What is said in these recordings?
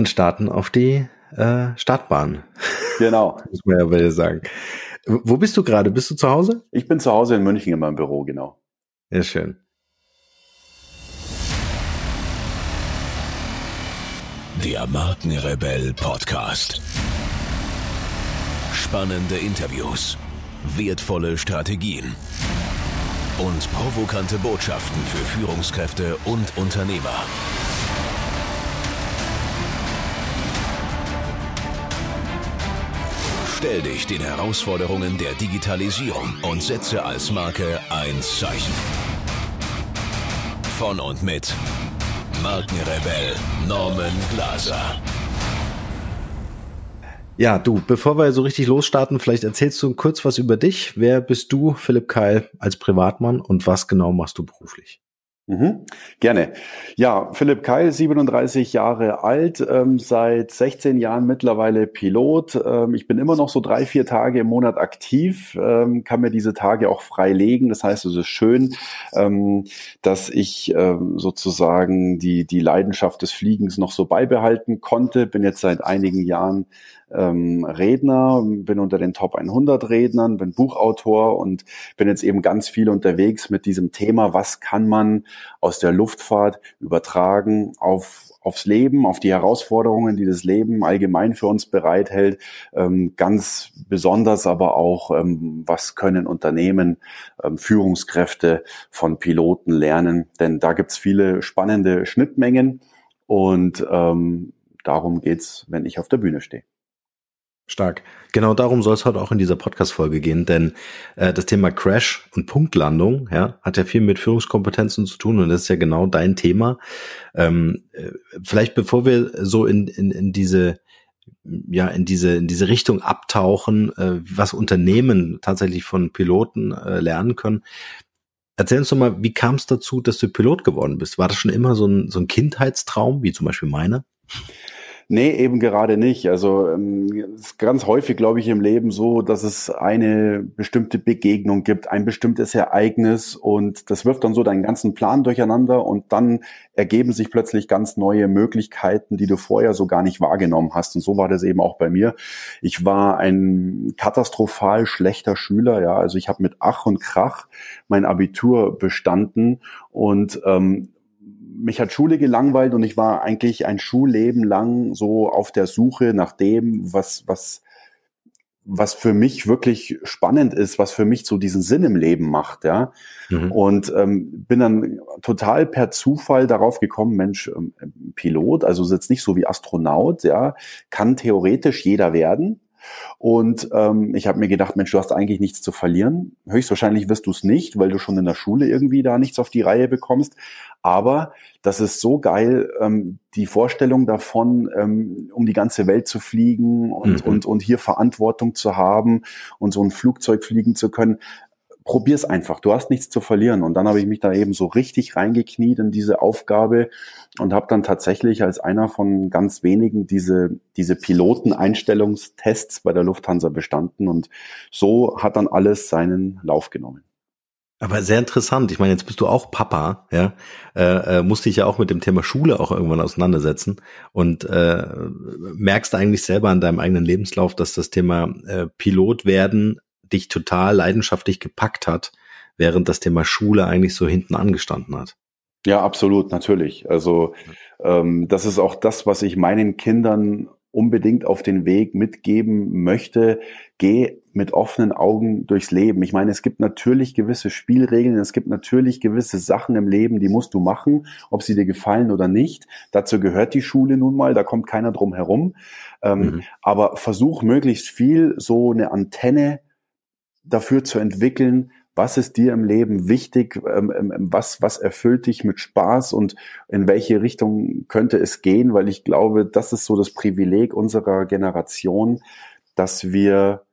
und starten auf die äh, Startbahn. Genau. Muss man ja bei dir sagen. Wo bist du gerade? Bist du zu Hause? Ich bin zu Hause in München in meinem Büro, genau. Ja, schön. Der Markenrebell Podcast. Spannende Interviews, wertvolle Strategien und provokante Botschaften für Führungskräfte und Unternehmer. Stell dich den Herausforderungen der Digitalisierung und setze als Marke ein Zeichen. Von und mit Markenrebell Norman Glaser. Ja, du, bevor wir so richtig losstarten, vielleicht erzählst du kurz was über dich. Wer bist du, Philipp Keil, als Privatmann und was genau machst du beruflich? Mhm, gerne. Ja, Philipp Keil, 37 Jahre alt, ähm, seit 16 Jahren mittlerweile Pilot. Ähm, ich bin immer noch so drei, vier Tage im Monat aktiv, ähm, kann mir diese Tage auch frei legen. Das heißt, es ist schön, ähm, dass ich ähm, sozusagen die, die Leidenschaft des Fliegens noch so beibehalten konnte. Bin jetzt seit einigen Jahren ähm, Redner, bin unter den Top 100 Rednern, bin Buchautor und bin jetzt eben ganz viel unterwegs mit diesem Thema, was kann man aus der Luftfahrt übertragen auf aufs Leben, auf die Herausforderungen, die das Leben allgemein für uns bereithält, ähm, ganz besonders aber auch, ähm, was können Unternehmen, ähm, Führungskräfte von Piloten lernen, denn da gibt's viele spannende Schnittmengen und darum geht's, wenn ich auf der Bühne stehe. Stark. Genau darum soll es heute auch in dieser Podcast-Folge gehen, denn äh, das Thema Crash und Punktlandung ja, hat ja viel mit Führungskompetenzen zu tun und das ist ja genau dein Thema. Ähm, äh, vielleicht bevor wir so in, in, in diese ja in diese in diese Richtung abtauchen, äh, was Unternehmen tatsächlich von Piloten äh, lernen können. Erzähl uns doch mal, wie kam es dazu, dass du Pilot geworden bist? War das schon immer so ein, so ein Kindheitstraum, wie zum Beispiel meiner? Nee, eben gerade nicht. Also ähm, ist ganz häufig, glaube ich, im Leben so, dass es eine bestimmte Begegnung gibt, ein bestimmtes Ereignis und das wirft dann so deinen ganzen Plan durcheinander und dann ergeben sich plötzlich ganz neue Möglichkeiten, die du vorher so gar nicht wahrgenommen hast. Und so war das eben auch bei mir. Ich war ein katastrophal schlechter Schüler, ja. Also ich habe mit Ach und Krach mein Abitur bestanden und ähm, mich hat Schule gelangweilt und ich war eigentlich ein Schulleben lang so auf der Suche nach dem, was, was, was für mich wirklich spannend ist, was für mich so diesen Sinn im Leben macht, ja. Mhm. Und ähm, bin dann total per Zufall darauf gekommen, Mensch, ähm, Pilot, also ist jetzt nicht so wie Astronaut, ja, kann theoretisch jeder werden. Und ähm, ich habe mir gedacht, Mensch, du hast eigentlich nichts zu verlieren. Höchstwahrscheinlich wirst du es nicht, weil du schon in der Schule irgendwie da nichts auf die Reihe bekommst. Aber das ist so geil, ähm, die Vorstellung davon, ähm, um die ganze Welt zu fliegen und, mhm. und, und hier Verantwortung zu haben und so ein Flugzeug fliegen zu können probier's einfach. Du hast nichts zu verlieren. Und dann habe ich mich da eben so richtig reingekniet in diese Aufgabe und habe dann tatsächlich als einer von ganz wenigen diese, diese Piloteneinstellungstests bei der Lufthansa bestanden. Und so hat dann alles seinen Lauf genommen. Aber sehr interessant. Ich meine, jetzt bist du auch Papa, ja, äh, äh, musste ich ja auch mit dem Thema Schule auch irgendwann auseinandersetzen und äh, merkst eigentlich selber an deinem eigenen Lebenslauf, dass das Thema äh, Pilot werden dich total leidenschaftlich gepackt hat, während das Thema Schule eigentlich so hinten angestanden hat. Ja, absolut, natürlich. Also ähm, das ist auch das, was ich meinen Kindern unbedingt auf den Weg mitgeben möchte. Geh mit offenen Augen durchs Leben. Ich meine, es gibt natürlich gewisse Spielregeln, es gibt natürlich gewisse Sachen im Leben, die musst du machen, ob sie dir gefallen oder nicht. Dazu gehört die Schule nun mal, da kommt keiner drum herum. Ähm, mhm. Aber versuch möglichst viel so eine Antenne dafür zu entwickeln, was ist dir im Leben wichtig, ähm, ähm, ähm, was, was erfüllt dich mit Spaß und in welche Richtung könnte es gehen, weil ich glaube, das ist so das Privileg unserer Generation, dass wir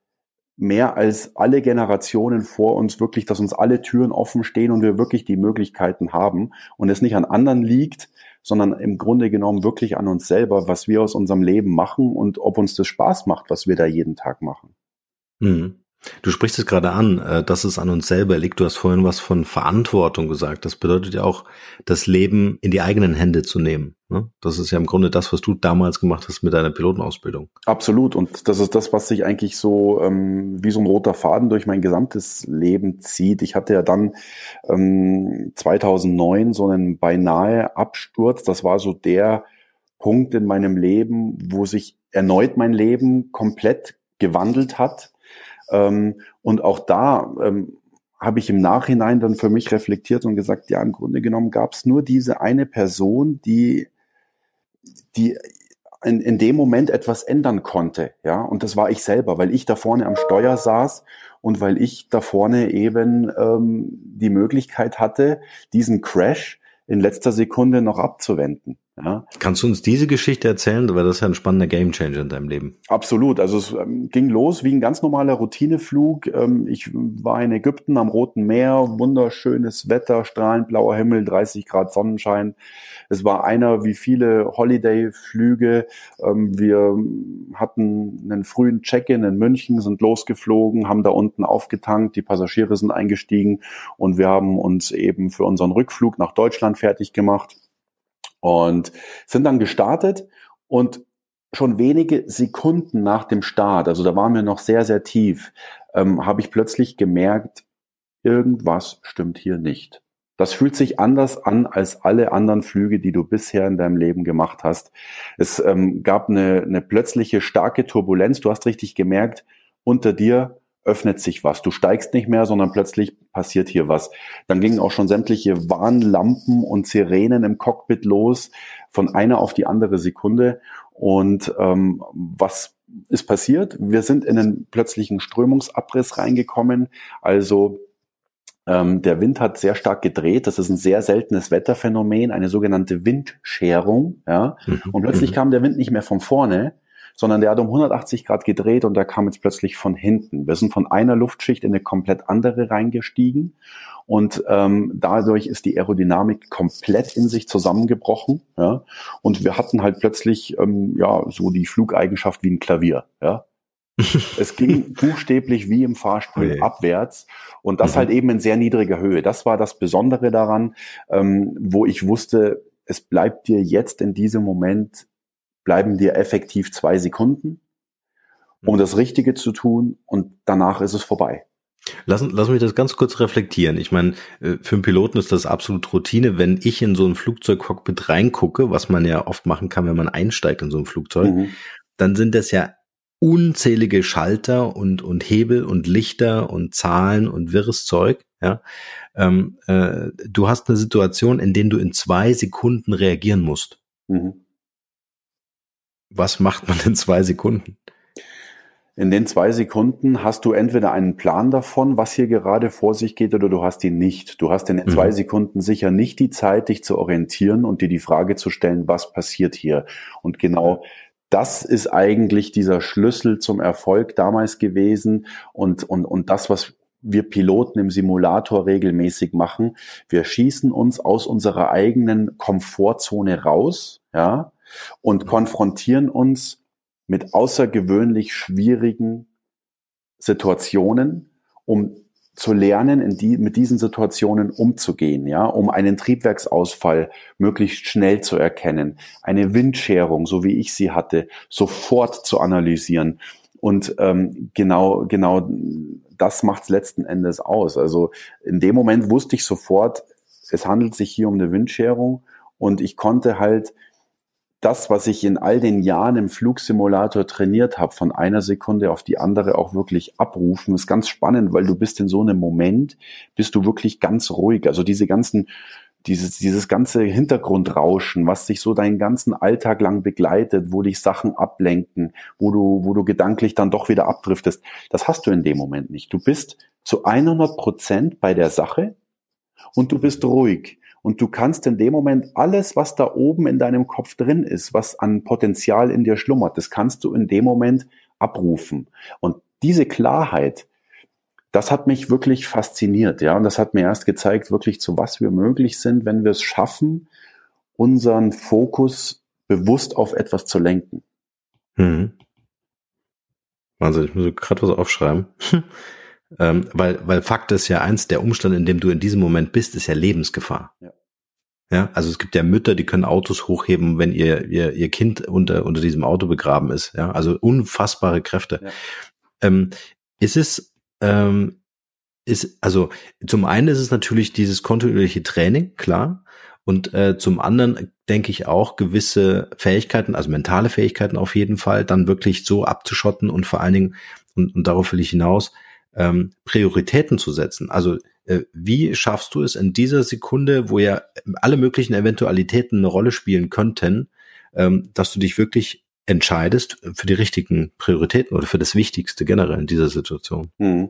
mehr als alle Generationen vor uns wirklich, dass uns alle Türen offen stehen und wir wirklich die Möglichkeiten haben und es nicht an anderen liegt, sondern im Grunde genommen wirklich an uns selber, was wir aus unserem Leben machen und ob uns das Spaß macht, was wir da jeden Tag machen. Mhm. Du sprichst es gerade an, äh, dass es an uns selber liegt. Du hast vorhin was von Verantwortung gesagt. Das bedeutet ja auch, das Leben in die eigenen Hände zu nehmen. Ne? Das ist ja im Grunde das, was du damals gemacht hast mit deiner Pilotenausbildung. Absolut. Und das ist das, was sich eigentlich so ähm, wie so ein roter Faden durch mein gesamtes Leben zieht. Ich hatte ja dann ähm, 2009 so einen beinahe Absturz. Das war so der Punkt in meinem Leben, wo sich erneut mein Leben komplett gewandelt hat ähm, und auch da ähm, habe ich im Nachhinein dann für mich reflektiert und gesagt, ja, im Grunde genommen gab es nur diese eine Person, die, die in, in dem Moment etwas ändern konnte, ja, und das war ich selber, weil ich da vorne am Steuer saß und weil ich da vorne eben ähm, die Möglichkeit hatte, diesen Crash in letzter Sekunde noch abzuwenden. Ja. Kannst du uns diese Geschichte erzählen? Weil das ist ja ein spannender Gamechanger in deinem Leben. Absolut. Also es ähm, ging los wie ein ganz normaler Routineflug. Ähm, ich war in Ägypten am Roten Meer, wunderschönes Wetter, strahlend blauer Himmel, 30 Grad Sonnenschein. Es war einer wie viele Holiday-Flüge. Ähm, wir hatten einen frühen Check-in in München, sind losgeflogen, haben da unten aufgetankt, die Passagiere sind eingestiegen und wir haben uns eben für unseren Rückflug nach Deutschland fertig gemacht und sind dann gestartet und schon wenige Sekunden nach dem Start, also da waren wir noch sehr, sehr tief, ähm, habe ich plötzlich gemerkt, irgendwas stimmt hier nicht. Das fühlt sich anders an als alle anderen Flüge, die du bisher in deinem Leben gemacht hast. Es ähm, gab eine, eine plötzliche starke Turbulenz. Du hast richtig gemerkt, unter dir öffnet sich was. Du steigst nicht mehr, sondern plötzlich passiert hier was. Dann gingen auch schon sämtliche Warnlampen und Sirenen im Cockpit los, von einer auf die andere Sekunde. Und ähm, was ist passiert? Wir sind in einen plötzlichen Strömungsabriss reingekommen. Also ähm, der Wind hat sehr stark gedreht. Das ist ein sehr seltenes Wetterphänomen, eine sogenannte Windscherung. Ja? Mhm. Und plötzlich mhm. kam der Wind nicht mehr von vorne, sondern der hat um 180 Grad gedreht und der kam jetzt plötzlich von hinten. Wir sind von einer Luftschicht in eine komplett andere reingestiegen und ähm, dadurch ist die Aerodynamik komplett in sich zusammengebrochen. Ja? Und wir hatten halt plötzlich ähm, ja so die Flugeigenschaft wie ein Klavier. Ja? es ging buchstäblich wie im Fahrstuhl okay. abwärts und das mhm. halt eben in sehr niedriger Höhe. Das war das Besondere daran, ähm, wo ich wusste, es bleibt dir jetzt in diesem Moment bleiben dir effektiv zwei Sekunden, um mhm. das Richtige zu tun und danach ist es vorbei. Lass, lass mich das ganz kurz reflektieren. Ich meine, äh, für einen Piloten ist das absolut Routine, wenn ich in so ein Flugzeugcockpit reingucke, was man ja oft machen kann, wenn man einsteigt in so ein Flugzeug, mhm. dann sind das ja unzählige Schalter und, und Hebel und Lichter und Zahlen und wirres Zeug. Ja, ähm, äh, du hast eine Situation, in der du in zwei Sekunden reagieren musst. Mhm. Was macht man in zwei Sekunden? In den zwei Sekunden hast du entweder einen Plan davon, was hier gerade vor sich geht, oder du hast ihn nicht. Du hast in den mhm. zwei Sekunden sicher nicht die Zeit, dich zu orientieren und dir die Frage zu stellen, was passiert hier. Und genau das ist eigentlich dieser Schlüssel zum Erfolg damals gewesen und, und, und das, was wir Piloten im Simulator regelmäßig machen. Wir schießen uns aus unserer eigenen Komfortzone raus, ja, und konfrontieren uns mit außergewöhnlich schwierigen Situationen, um zu lernen, in die, mit diesen Situationen umzugehen, ja, um einen Triebwerksausfall möglichst schnell zu erkennen, eine Windscherung, so wie ich sie hatte, sofort zu analysieren. Und ähm, genau, genau das macht es letzten Endes aus. Also in dem Moment wusste ich sofort, es handelt sich hier um eine Windscherung und ich konnte halt das, was ich in all den Jahren im Flugsimulator trainiert habe, von einer Sekunde auf die andere auch wirklich abrufen, ist ganz spannend, weil du bist in so einem Moment, bist du wirklich ganz ruhig. Also diese ganzen, dieses, dieses ganze Hintergrundrauschen, was sich so deinen ganzen Alltag lang begleitet, wo dich Sachen ablenken, wo du, wo du gedanklich dann doch wieder abdriftest, das hast du in dem Moment nicht. Du bist zu 100 Prozent bei der Sache und du bist ruhig. Und du kannst in dem Moment alles, was da oben in deinem Kopf drin ist, was an Potenzial in dir schlummert, das kannst du in dem Moment abrufen. Und diese Klarheit, das hat mich wirklich fasziniert, ja. Und das hat mir erst gezeigt, wirklich zu was wir möglich sind, wenn wir es schaffen, unseren Fokus bewusst auf etwas zu lenken. Mhm. Wahnsinn, ich muss gerade was aufschreiben. ähm, weil, weil Fakt ist ja eins, der Umstand, in dem du in diesem Moment bist, ist ja Lebensgefahr. Ja. Ja, also es gibt ja Mütter, die können Autos hochheben, wenn ihr, ihr, ihr Kind unter, unter diesem Auto begraben ist. Ja, also unfassbare Kräfte. Ja. Ähm, ist es, ähm, ist, also zum einen ist es natürlich dieses kontinuierliche Training, klar. Und äh, zum anderen denke ich auch gewisse Fähigkeiten, also mentale Fähigkeiten auf jeden Fall, dann wirklich so abzuschotten und vor allen Dingen, und, und darauf will ich hinaus, ähm, Prioritäten zu setzen. Also wie schaffst du es in dieser Sekunde, wo ja alle möglichen Eventualitäten eine Rolle spielen könnten, ähm, dass du dich wirklich entscheidest für die richtigen Prioritäten oder für das Wichtigste generell in dieser Situation? Hm.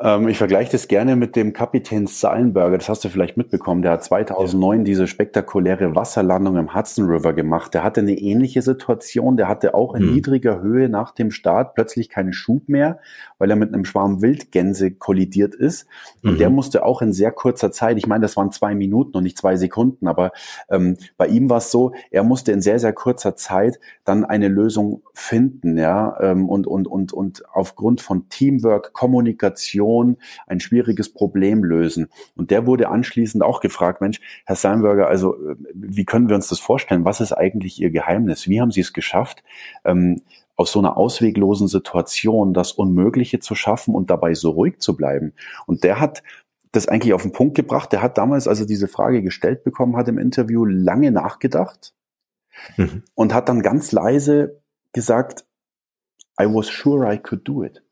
Ähm, ich vergleiche das gerne mit dem Kapitän Sallenberger. Das hast du vielleicht mitbekommen. Der hat 2009 ja. diese spektakuläre Wasserlandung im Hudson River gemacht. Der hatte eine ähnliche Situation. Der hatte auch in mhm. niedriger Höhe nach dem Start plötzlich keinen Schub mehr, weil er mit einem Schwarm Wildgänse kollidiert ist. Und mhm. der musste auch in sehr kurzer Zeit, ich meine, das waren zwei Minuten und nicht zwei Sekunden, aber ähm, bei ihm war es so, er musste in sehr, sehr kurzer Zeit dann eine Lösung finden, ja, ähm, und, und, und, und aufgrund von Teamwork, Kommunikation, Situation ein schwieriges Problem lösen. Und der wurde anschließend auch gefragt, Mensch, Herr Seinberger, also wie können wir uns das vorstellen? Was ist eigentlich Ihr Geheimnis? Wie haben Sie es geschafft? Ähm, aus so einer ausweglosen Situation das Unmögliche zu schaffen und dabei so ruhig zu bleiben. Und der hat das eigentlich auf den Punkt gebracht. Der hat damals, als er diese Frage gestellt bekommen hat im Interview, lange nachgedacht mhm. und hat dann ganz leise gesagt, I was sure I could do it.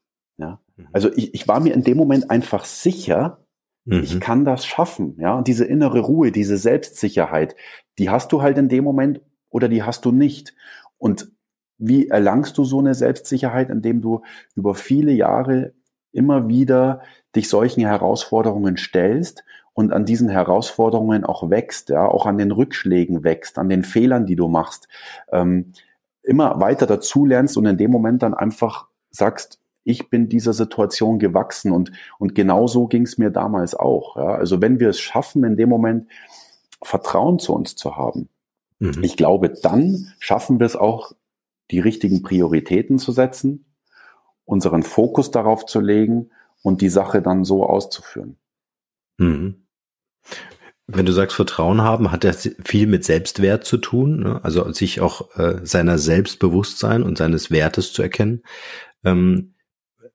Mhm. Also ich, ich war mir in dem Moment einfach sicher, mhm. ich kann das schaffen. Ja, und diese innere Ruhe, diese Selbstsicherheit, die hast du halt in dem Moment oder die hast du nicht. Und wie erlangst du so eine Selbstsicherheit, indem du über viele Jahre immer wieder dich solchen Herausforderungen stellst und an diesen Herausforderungen auch wächst, ja, auch an den Rückschlägen wächst, an den Fehlern, die du machst, ähm, immer weiter dazu lernst und in dem Moment dann einfach sagst, ich bin dieser Situation gewachsen und, und genau so ging es mir damals auch. Ja. Also wenn wir es schaffen, in dem Moment Vertrauen zu uns zu haben, mhm. ich glaube, dann schaffen wir es auch, die richtigen Prioritäten zu setzen, unseren Fokus darauf zu legen und die Sache dann so auszuführen. Mhm. Wenn du sagst Vertrauen haben, hat das viel mit Selbstwert zu tun, ne? also sich auch äh, seiner Selbstbewusstsein und seines Wertes zu erkennen. Ähm,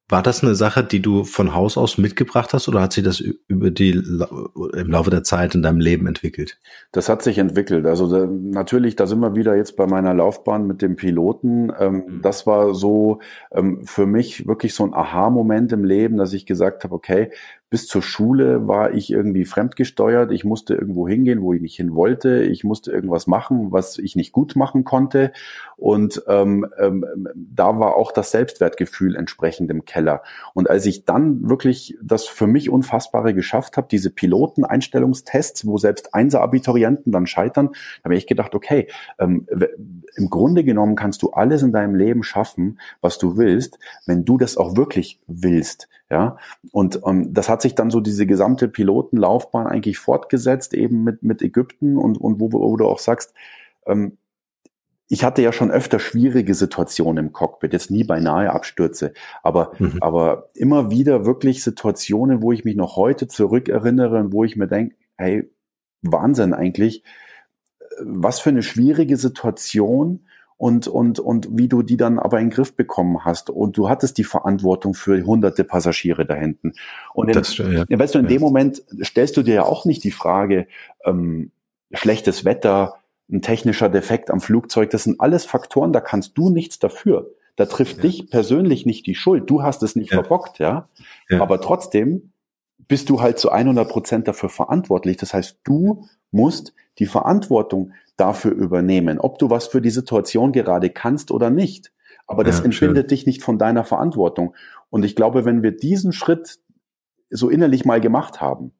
war das eine Sache, die du von Haus aus mitgebracht hast oder hat sich das über die im Laufe der Zeit in deinem Leben entwickelt? Das hat sich entwickelt. Also da, natürlich, da sind wir wieder jetzt bei meiner Laufbahn mit dem Piloten. Ähm, mhm. Das war so ähm, für mich wirklich so ein Aha-Moment im Leben, dass ich gesagt habe, okay, bis zur Schule war ich irgendwie fremdgesteuert. Ich musste irgendwo hingehen, wo ich nicht hin wollte. Ich musste irgendwas machen, was ich nicht gut machen konnte. Und ähm, ähm, da war auch das Selbstwertgefühl entsprechend im Keller. Und als ich dann wirklich das für mich Unfassbare geschafft habe, diese Piloteneinstellungstests, wo selbst Einser-Abiturienten dann scheitern, habe ich gedacht, okay, ähm, im Grunde genommen kannst du alles in deinem Leben schaffen, was du willst, wenn du das auch wirklich willst. Ja, und ähm, das hat sich dann so diese gesamte Pilotenlaufbahn eigentlich fortgesetzt, eben mit, mit Ägypten und, und wo, wo du auch sagst, ähm, ich hatte ja schon öfter schwierige Situationen im Cockpit, jetzt nie beinahe Abstürze, aber, mhm. aber immer wieder wirklich Situationen, wo ich mich noch heute zurückerinnere und wo ich mir denke, hey, Wahnsinn eigentlich, was für eine schwierige Situation und, und, und wie du die dann aber in den Griff bekommen hast. Und du hattest die Verantwortung für hunderte Passagiere da hinten. Und in, das, ja. weißt du, in ja. dem Moment stellst du dir ja auch nicht die Frage, ähm, schlechtes Wetter, ein technischer Defekt am Flugzeug, das sind alles Faktoren, da kannst du nichts dafür. Da trifft ja. dich persönlich nicht die Schuld. Du hast es nicht verbockt, ja. Aber trotzdem bist du halt zu 100 Prozent dafür verantwortlich. Das heißt, du musst die Verantwortung dafür übernehmen, ob du was für die Situation gerade kannst oder nicht. Aber das ja, entbindet schön. dich nicht von deiner Verantwortung. Und ich glaube, wenn wir diesen Schritt so innerlich mal gemacht haben,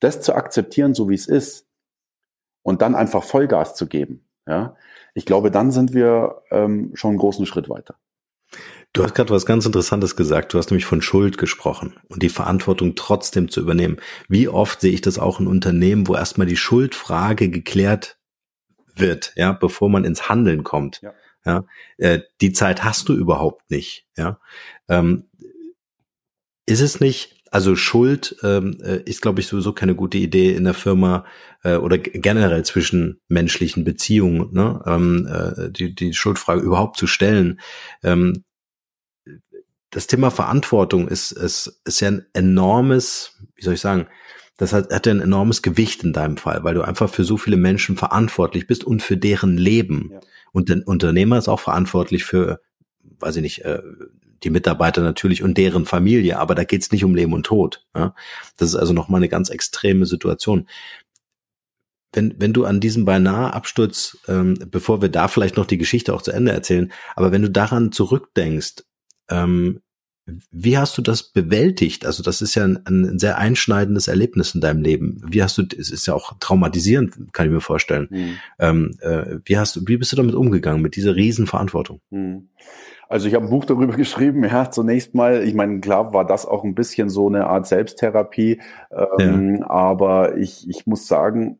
das zu akzeptieren, so wie es ist, und dann einfach Vollgas zu geben, ja, ich glaube, dann sind wir ähm, schon einen großen Schritt weiter. Du hast gerade was ganz Interessantes gesagt. Du hast nämlich von Schuld gesprochen und die Verantwortung trotzdem zu übernehmen. Wie oft sehe ich das auch in Unternehmen, wo erstmal die Schuldfrage geklärt wird, ja, bevor man ins Handeln kommt. Ja. Ja, äh, die Zeit hast du überhaupt nicht. Ja, ähm, ist es nicht? Also Schuld ähm, äh, ist, glaube ich, sowieso keine gute Idee in der Firma äh, oder generell zwischen menschlichen Beziehungen, ne? ähm, äh, die, die Schuldfrage überhaupt zu stellen. Ähm, das Thema Verantwortung ist, ist, ist ja ein enormes, wie soll ich sagen, das hat, hat ja ein enormes Gewicht in deinem Fall, weil du einfach für so viele Menschen verantwortlich bist und für deren Leben. Ja. Und der Unternehmer ist auch verantwortlich für, weiß ich nicht, äh, die Mitarbeiter natürlich und deren Familie, aber da geht's nicht um Leben und Tod. Ja? Das ist also nochmal eine ganz extreme Situation. Wenn, wenn du an diesem beinahe Absturz, ähm, bevor wir da vielleicht noch die Geschichte auch zu Ende erzählen, aber wenn du daran zurückdenkst, ähm, wie hast du das bewältigt? Also das ist ja ein, ein, sehr einschneidendes Erlebnis in deinem Leben. Wie hast du, es ist ja auch traumatisierend, kann ich mir vorstellen. Mhm. Ähm, äh, wie hast du, wie bist du damit umgegangen mit dieser Riesenverantwortung? Mhm. Also ich habe ein Buch darüber geschrieben, ja, zunächst mal, ich meine, klar war das auch ein bisschen so eine Art Selbsttherapie, ähm, ja. aber ich, ich muss sagen,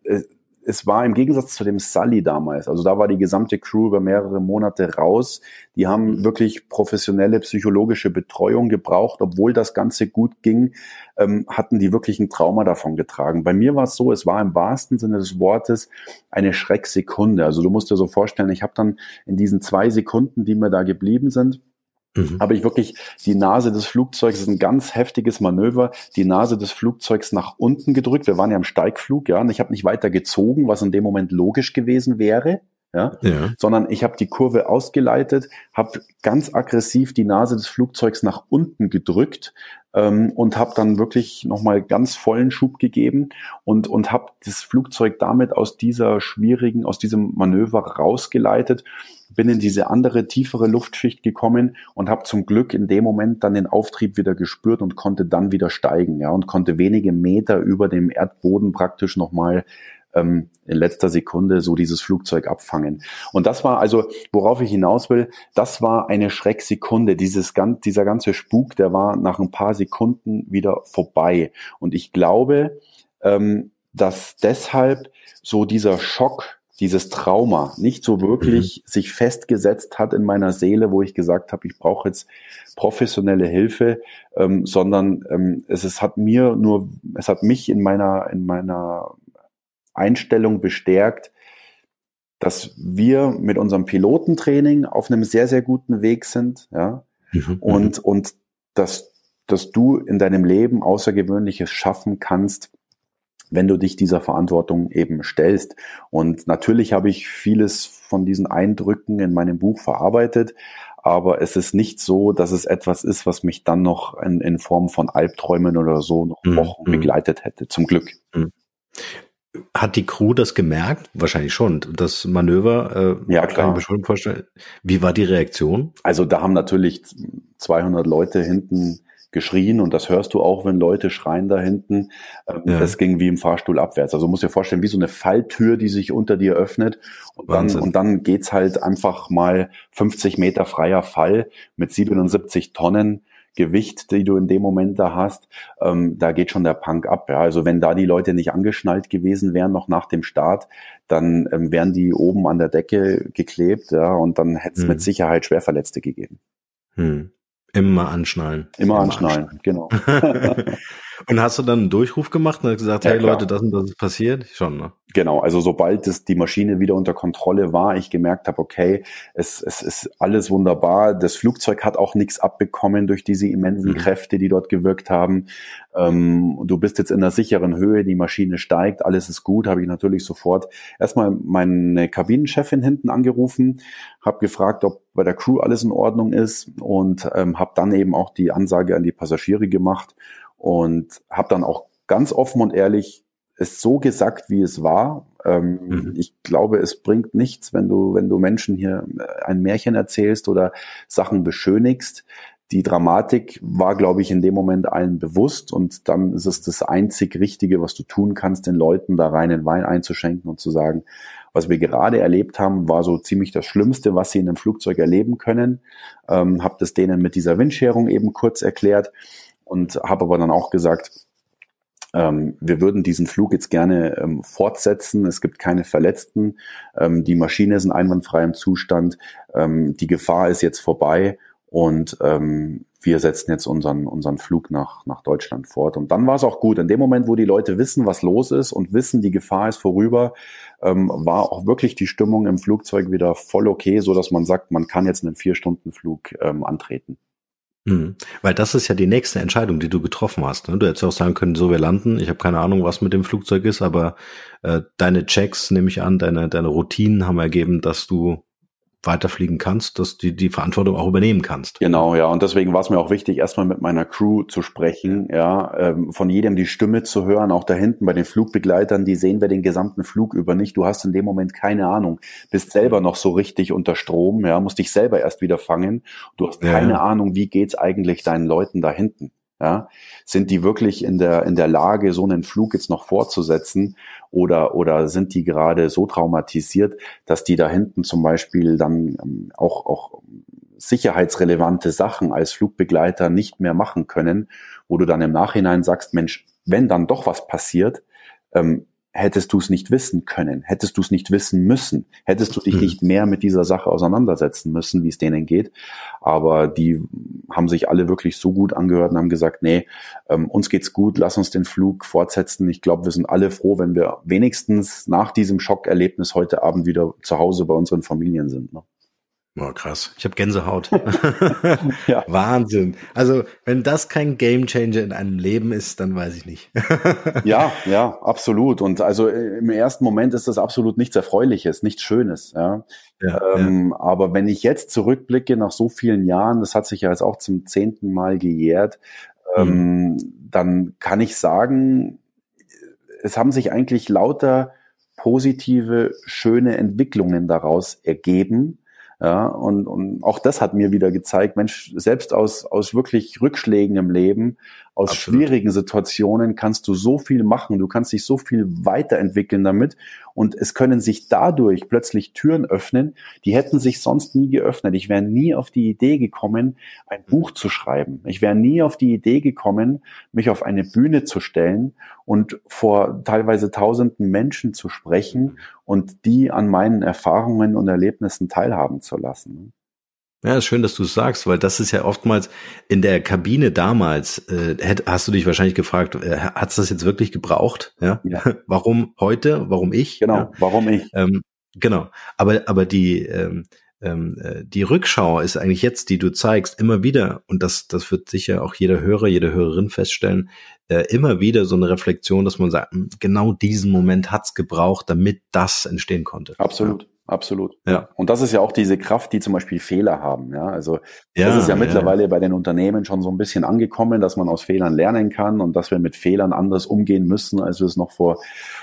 es war im Gegensatz zu dem Sully damals, also da war die gesamte Crew über mehrere Monate raus. Die haben mhm. wirklich professionelle psychologische Betreuung gebraucht, obwohl das Ganze gut ging, ähm, hatten die wirklich ein Trauma davon getragen. Bei mir war es so, es war im wahrsten Sinne des Wortes eine Schrecksekunde. Also du musst dir so vorstellen, ich habe dann in diesen zwei Sekunden, die mir da geblieben sind, Mhm. habe ich wirklich die Nase des Flugzeugs, das ist ein ganz heftiges Manöver, die Nase des Flugzeugs nach unten gedrückt. Wir waren ja im Steigflug, ja, und ich habe nicht weiter gezogen, was in dem Moment logisch gewesen wäre. Ja, ja. sondern ich habe die Kurve ausgeleitet, habe ganz aggressiv die Nase des Flugzeugs nach unten gedrückt ähm, und habe dann wirklich nochmal ganz vollen Schub gegeben und, und habe das Flugzeug damit aus dieser schwierigen, aus diesem Manöver rausgeleitet bin in diese andere, tiefere Luftschicht gekommen und habe zum Glück in dem Moment dann den Auftrieb wieder gespürt und konnte dann wieder steigen, ja, und konnte wenige Meter über dem Erdboden praktisch nochmal ähm, in letzter Sekunde so dieses Flugzeug abfangen. Und das war also, worauf ich hinaus will, das war eine Schrecksekunde. Dieses, dieser ganze Spuk, der war nach ein paar Sekunden wieder vorbei. Und ich glaube, ähm, dass deshalb so dieser Schock dieses Trauma nicht so wirklich mhm. sich festgesetzt hat in meiner Seele, wo ich gesagt habe, ich brauche jetzt professionelle Hilfe, ähm, sondern ähm, es, es hat mir nur, es hat mich in meiner in meiner Einstellung bestärkt, dass wir mit unserem Pilotentraining auf einem sehr sehr guten Weg sind, ja, mhm. und und dass dass du in deinem Leben Außergewöhnliches schaffen kannst, wenn du dich dieser Verantwortung eben stellst. Und natürlich habe ich vieles von diesen Eindrücken in meinem Buch verarbeitet, aber es ist nicht so, dass es etwas ist, was mich dann noch in, in Form von Albträumen oder so noch mhm, Wochen mm, begleitet hätte, zum Glück. Hat die Crew das gemerkt? Wahrscheinlich schon. Das Manöver, äh, ja, klar. kann ich mir schon vorstellen. Wie war die Reaktion? Also da haben natürlich 200 Leute hinten geschrien und das hörst du auch, wenn Leute schreien da hinten. Ähm, ja. Das ging wie im Fahrstuhl abwärts. Also du musst dir vorstellen, wie so eine Falltür, die sich unter dir öffnet und dann, und dann geht's halt einfach mal 50 Meter freier Fall mit 77 Tonnen. Gewicht, die du in dem Moment da hast, ähm, da geht schon der Punk ab. Ja. Also wenn da die Leute nicht angeschnallt gewesen wären, noch nach dem Start, dann ähm, wären die oben an der Decke geklebt, ja, und dann hätte es hm. mit Sicherheit Schwerverletzte gegeben. Hm. Immer anschnallen. Immer, Immer anschnallen, anschnallen, genau. und hast du dann einen Durchruf gemacht und hast gesagt, ja, hey. Leute, das und das ist passiert? Schon, ne? Genau, also sobald es die Maschine wieder unter Kontrolle war, ich gemerkt habe, okay, es, es ist alles wunderbar. Das Flugzeug hat auch nichts abbekommen durch diese immensen mhm. Kräfte, die dort gewirkt haben. Ähm, du bist jetzt in einer sicheren Höhe, die Maschine steigt, alles ist gut, habe ich natürlich sofort erstmal meine Kabinenchefin hinten angerufen, habe gefragt, ob bei der Crew alles in Ordnung ist und ähm, habe dann eben auch die Ansage an die Passagiere gemacht und habe dann auch ganz offen und ehrlich es so gesagt, wie es war. Ähm, mhm. Ich glaube, es bringt nichts, wenn du, wenn du Menschen hier ein Märchen erzählst oder Sachen beschönigst die Dramatik war, glaube ich, in dem Moment allen bewusst und dann ist es das einzig Richtige, was du tun kannst, den Leuten da reinen Wein einzuschenken und zu sagen, was wir gerade erlebt haben, war so ziemlich das Schlimmste, was sie in einem Flugzeug erleben können. Ähm, habe das denen mit dieser Windscherung eben kurz erklärt und habe aber dann auch gesagt, ähm, wir würden diesen Flug jetzt gerne ähm, fortsetzen. Es gibt keine Verletzten. Ähm, die Maschine ist in einwandfreiem Zustand. Ähm, die Gefahr ist jetzt vorbei und ähm, wir setzen jetzt unseren, unseren Flug nach, nach Deutschland fort. Und dann war es auch gut. In dem Moment, wo die Leute wissen, was los ist und wissen, die Gefahr ist vorüber, ähm, war auch wirklich die Stimmung im Flugzeug wieder voll okay, so dass man sagt, man kann jetzt einen Vier-Stunden-Flug ähm, antreten. Mhm. Weil das ist ja die nächste Entscheidung, die du getroffen hast. Ne? Du hättest auch sagen können, so wir landen. Ich habe keine Ahnung, was mit dem Flugzeug ist, aber äh, deine Checks, nehme ich an, deine, deine Routinen haben ergeben, dass du weiterfliegen kannst, dass du die Verantwortung auch übernehmen kannst. Genau, ja. Und deswegen war es mir auch wichtig, erstmal mit meiner Crew zu sprechen, ja, ähm, von jedem die Stimme zu hören, auch da hinten bei den Flugbegleitern, die sehen wir den gesamten Flug über nicht. Du hast in dem Moment keine Ahnung, bist selber noch so richtig unter Strom, ja, musst dich selber erst wieder fangen. Du hast keine ja. Ahnung, wie geht's eigentlich deinen Leuten da hinten. Ja, sind die wirklich in der, in der Lage, so einen Flug jetzt noch fortzusetzen? Oder, oder sind die gerade so traumatisiert, dass die da hinten zum Beispiel dann ähm, auch, auch sicherheitsrelevante Sachen als Flugbegleiter nicht mehr machen können, wo du dann im Nachhinein sagst, Mensch, wenn dann doch was passiert, ähm, hättest du es nicht wissen können, hättest du es nicht wissen müssen, hättest du dich mhm. nicht mehr mit dieser Sache auseinandersetzen müssen, wie es denen geht. Aber die haben sich alle wirklich so gut angehört und haben gesagt, nee, ähm, uns geht's gut, lass uns den Flug fortsetzen. Ich glaube, wir sind alle froh, wenn wir wenigstens nach diesem Schockerlebnis heute Abend wieder zu Hause bei unseren Familien sind. Ne? Oh, krass. Ich habe Gänsehaut. ja. Wahnsinn. Also, wenn das kein Gamechanger in einem Leben ist, dann weiß ich nicht. ja, ja, absolut. Und also äh, im ersten Moment ist das absolut nichts Erfreuliches, nichts Schönes. Ja. ja, ähm, ja. Aber wenn ich jetzt zurückblicke nach so vielen Jahren, das hat sich ja jetzt auch zum zehnten Mal gejährt, ähm, mhm. dann kann ich sagen, es haben sich eigentlich lauter positive, schöne Entwicklungen daraus ergeben ja, und, und auch das hat mir wieder gezeigt, Mensch, selbst aus, aus wirklich Rückschlägen im Leben, aus Absolut. schwierigen Situationen kannst du so viel machen, du kannst dich so viel weiterentwickeln damit und es können sich dadurch plötzlich Türen öffnen, die hätten sich sonst nie geöffnet. Ich wäre nie auf die Idee gekommen, ein mhm. Buch zu schreiben. Ich wäre nie auf die Idee gekommen, mich auf eine Bühne zu stellen und vor teilweise tausenden Menschen zu sprechen mhm. und die an meinen Erfahrungen und Erlebnissen teilhaben zu lassen. Ja, ist schön, dass du es sagst, weil das ist ja oftmals in der Kabine damals, äh, hast du dich wahrscheinlich gefragt, äh, hat es das jetzt wirklich gebraucht? Ja? ja. Warum heute? Warum ich? Genau, ja? warum ich? Ähm, genau. Aber, aber die, ähm, ähm, äh, die Rückschau ist eigentlich jetzt, die du zeigst, immer wieder, und das, das wird sicher auch jeder Hörer, jede Hörerin feststellen, äh, immer wieder so eine Reflexion, dass man sagt, hm, genau diesen Moment hat's gebraucht, damit das entstehen konnte. Absolut. Ja. Absolut. Ja. Und das ist ja auch diese Kraft, die zum Beispiel Fehler haben. Ja, also ja, das ist ja, ja mittlerweile bei den Unternehmen schon so ein bisschen angekommen, dass man aus Fehlern lernen kann und dass wir mit Fehlern anders umgehen müssen, als wir es noch vor,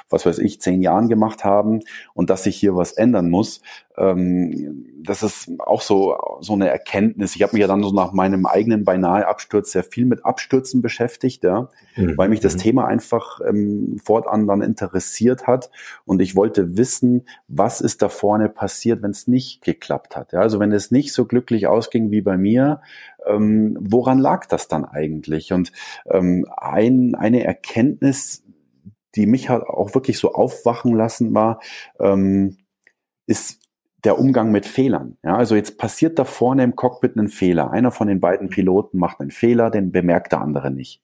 was weiß ich, zehn Jahren gemacht haben und dass sich hier was ändern muss. Ähm, das ist auch so, so eine Erkenntnis. Ich habe mich ja dann so nach meinem eigenen beinahe Absturz sehr viel mit Abstürzen beschäftigt, ja, mhm. weil mich das mhm. Thema einfach ähm, fortan dann interessiert hat und ich wollte wissen, was ist da vorne passiert, wenn es nicht geklappt hat. Ja, also wenn es nicht so glücklich ausging wie bei mir, ähm, woran lag das dann eigentlich? Und ähm, ein, eine Erkenntnis, die mich hat auch wirklich so aufwachen lassen war, ähm, ist der Umgang mit Fehlern. Ja, also jetzt passiert da vorne im Cockpit ein Fehler. Einer von den beiden Piloten macht einen Fehler, den bemerkt der andere nicht.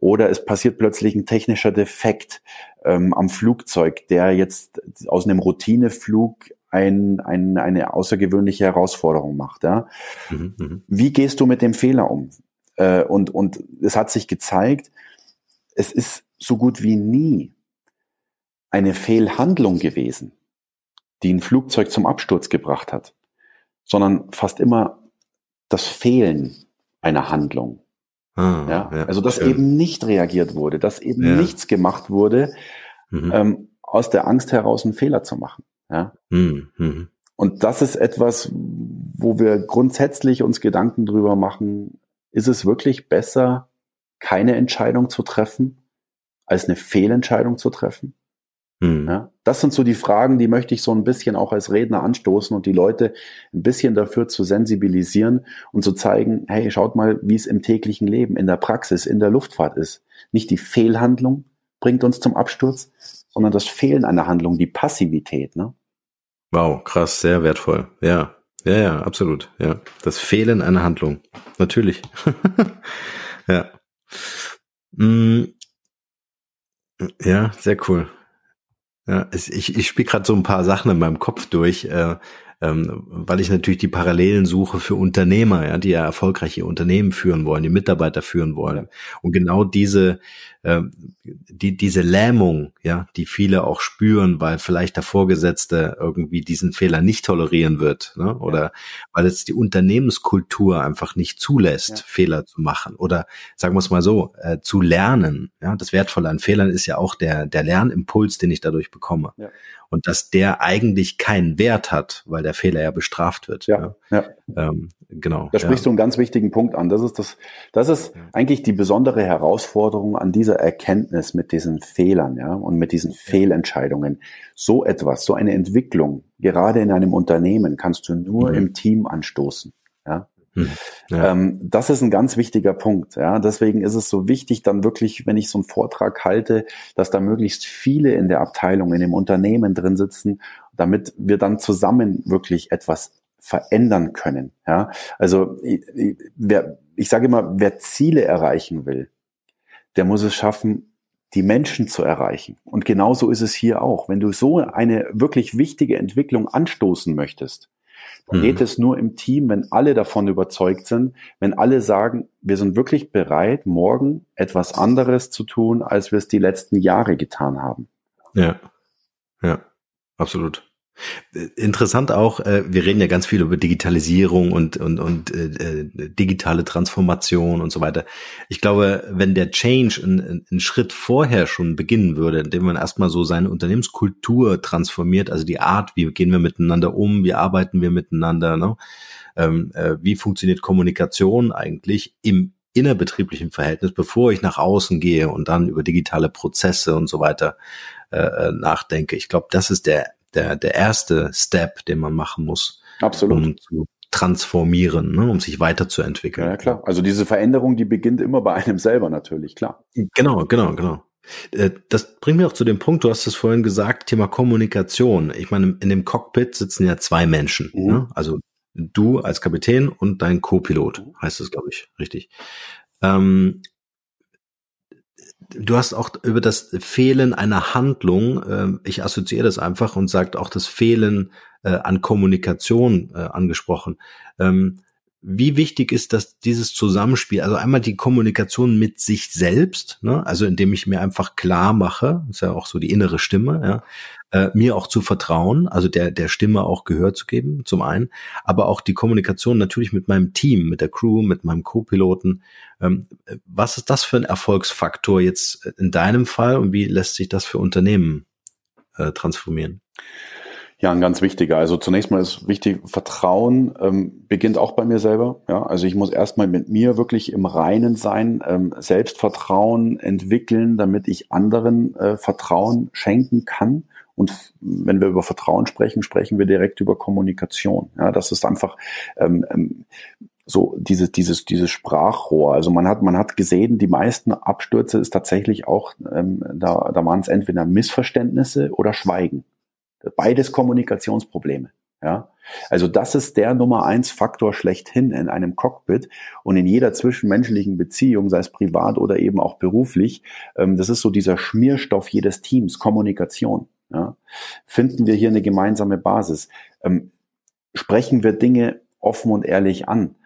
Oder es passiert plötzlich ein technischer Defekt ähm, am Flugzeug, der jetzt aus einem Routineflug ein, ein, eine außergewöhnliche Herausforderung macht. Ja? Mhm, mh. Wie gehst du mit dem Fehler um? Äh, und, und es hat sich gezeigt, es ist so gut wie nie eine Fehlhandlung gewesen die ein Flugzeug zum Absturz gebracht hat, sondern fast immer das Fehlen einer Handlung. Ah, ja? ja? also dass schön. eben nicht reagiert wurde, dass eben ja. nichts gemacht wurde, mhm. ähm, aus der Angst heraus einen Fehler zu machen. Ja? Mhm. mhm. Und das ist etwas, wo wir grundsätzlich uns Gedanken drüber machen, ist es wirklich besser, keine Entscheidung zu treffen, als eine Fehlentscheidung zu treffen? Mhm. Ja, das sind so die Fragen, die möchte ich so ein bisschen auch als Redner anstoßen und die Leute ein bisschen dafür zu sensibilisieren und zu zeigen, hey, schaut mal, wie es im täglichen Leben, in der Praxis, in der Luftfahrt ist. Nicht die Fehlhandlung bringt uns zum Absturz, sondern das Fehlen einer Handlung, die Passivität. Ne? Wow, krass, sehr wertvoll. Ja, ja, ja, absolut. Ja, das Fehlen einer Handlung. Natürlich. ja. Mm. Ja, sehr cool. Ja, ich, ich spiele gerade so ein paar Sachen in meinem Kopf durch, äh, ähm, weil ich natürlich die Parallelen suche für Unternehmer, ja, die ja erfolgreiche Unternehmen führen wollen, die Mitarbeiter führen wollen. Und genau diese, äh, die, diese Lähmung, ja, die viele auch spüren, weil vielleicht der Vorgesetzte irgendwie diesen Fehler nicht tolerieren wird, ne? oder ja. weil es die Unternehmenskultur einfach nicht zulässt, ja. Fehler zu machen oder sagen wir es mal so, äh, zu lernen. Ja, das Wertvolle an Fehlern ist ja auch der, der Lernimpuls, den ich dadurch bekomme. Ja und dass der eigentlich keinen Wert hat, weil der Fehler ja bestraft wird. Ja, ja. Ähm, genau. Da sprichst du einen ganz wichtigen Punkt an. Das ist das, das ist eigentlich die besondere Herausforderung an dieser Erkenntnis mit diesen Fehlern, ja, und mit diesen Fehlentscheidungen. So etwas, so eine Entwicklung, gerade in einem Unternehmen, kannst du nur mhm. im Team anstoßen. Ja, hm, ja. Ähm, das ist ein ganz wichtiger Punkt. Ja, deswegen ist es so wichtig, dann wirklich, wenn ich so einen Vortrag halte, dass da möglichst viele in der Abteilung, in dem Unternehmen drin sitzen, damit wir dann zusammen wirklich etwas verändern können. Ja, also ich, wer, ich sage immer, wer Ziele erreichen will, der muss es schaffen, die Menschen zu erreichen. Und genauso ist es hier auch. Wenn du so eine wirklich wichtige Entwicklung anstoßen möchtest, dann mhm. geht es nur im Team, wenn alle davon überzeugt sind, wenn alle sagen, wir sind wirklich bereit, morgen etwas anderes zu tun, als wir es die letzten Jahre getan haben. Ja, ja, absolut. Interessant auch, äh, wir reden ja ganz viel über Digitalisierung und, und, und äh, äh, digitale Transformation und so weiter. Ich glaube, wenn der Change einen, Schritt vorher schon beginnen würde, indem man erstmal so seine Unternehmenskultur transformiert, also die Art, wie gehen wir miteinander um, wie arbeiten wir miteinander, ne? ähm, äh, wie funktioniert Kommunikation eigentlich im innerbetrieblichen Verhältnis, bevor ich nach außen gehe und dann über digitale Prozesse und so weiter äh nachdenke. Ich glaube, das ist der der, der erste Step, den man machen muss. Absolut. Um zu transformieren, ne, um sich weiterzuentwickeln. Ja, klar. Also diese Veränderung, die beginnt immer bei einem selber natürlich, klar. Genau, genau, genau. Äh, das bringt mich auch zu dem Punkt, du hast es vorhin gesagt, Thema Kommunikation. Ich meine, in dem Cockpit sitzen ja zwei Menschen. Mhm. Ne? Also du als Kapitän und dein Co-Pilot, mhm. heißt es, glaube ich, richtig. Ähm, du hast auch über das Fehlen einer Handlung, äh, ich assoziiere das einfach und sagt auch das Fehlen äh, an Kommunikation äh, angesprochen. Ähm, wie wichtig ist das dieses Zusammenspiel? Also einmal die Kommunikation mit sich selbst, ne? also indem ich mir einfach klar mache, ist ja auch so die innere Stimme, ja, äh, mir auch zu vertrauen, also der der Stimme auch Gehör zu geben, zum einen, aber auch die Kommunikation natürlich mit meinem Team, mit der Crew, mit meinem Co-Piloten. Ähm, was ist das für ein Erfolgsfaktor jetzt in deinem Fall und wie lässt sich das für Unternehmen äh, transformieren? Ja, ein ganz wichtiger. Also zunächst mal ist wichtig, Vertrauen ähm, beginnt auch bei mir selber. Ja, also ich muss erstmal mit mir wirklich im Reinen sein, ähm, Selbstvertrauen entwickeln, damit ich anderen äh, Vertrauen schenken kann. Und wenn wir über Vertrauen sprechen, sprechen wir direkt über Kommunikation. Ja, das ist einfach ähm, ähm, so dieses dieses dieses Sprachrohr. Also man hat man hat gesehen, die meisten Abstürze ist tatsächlich auch ähm, da da waren es entweder Missverständnisse oder Schweigen. Beides Kommunikationsprobleme. Ja, also das ist der Nummer eins Faktor schlechthin in einem Cockpit und in jeder zwischenmenschlichen Beziehung, sei es privat oder eben auch beruflich. Ähm, das ist so dieser Schmierstoff jedes Teams, Kommunikation. Ja, finden wir hier eine gemeinsame Basis? Ähm, sprechen wir Dinge offen und ehrlich an?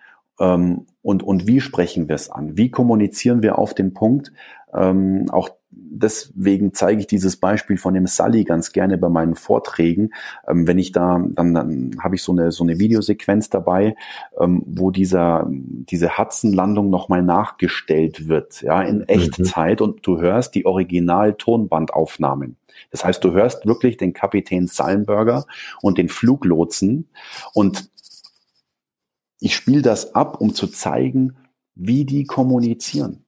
Ähm, und, und wie sprechen wir es an? Wie kommunizieren wir auf den Punkt? Auch deswegen zeige ich dieses Beispiel von dem Sully ganz gerne bei meinen Vorträgen. Ähm, wenn ich da, dann, dann habe ich so eine, so eine Videosequenz dabei, ähm, wo dieser, diese Hudson-Landung nochmal nachgestellt wird, ja, in mhm. Echtzeit mhm. und du hörst die Original-Tonbandaufnahmen. Das heißt, du hörst wirklich den Kapitän Sallenberger und den Fluglotsen und ich spiele das ab, um zu zeigen, wie die kommunizieren.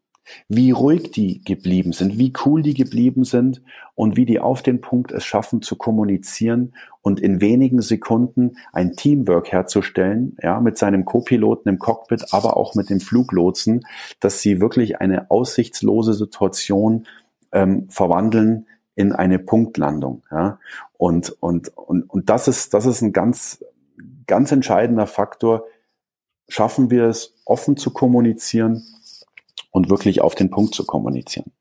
Wie ruhig die geblieben sind, wie cool die geblieben sind und wie die auf den Punkt es schaffen zu kommunizieren und in wenigen Sekunden ein Teamwork herzustellen, ja, mit seinem Co-Piloten im Cockpit, aber auch mit dem Fluglotsen, dass sie wirklich eine aussichtslose Situation ähm, verwandeln in eine Punktlandung, ja. Und, und, und, und das ist, das ist ein ganz, ganz entscheidender Faktor. Schaffen wir es, offen zu kommunizieren, und wirklich auf den Punkt zu kommunizieren.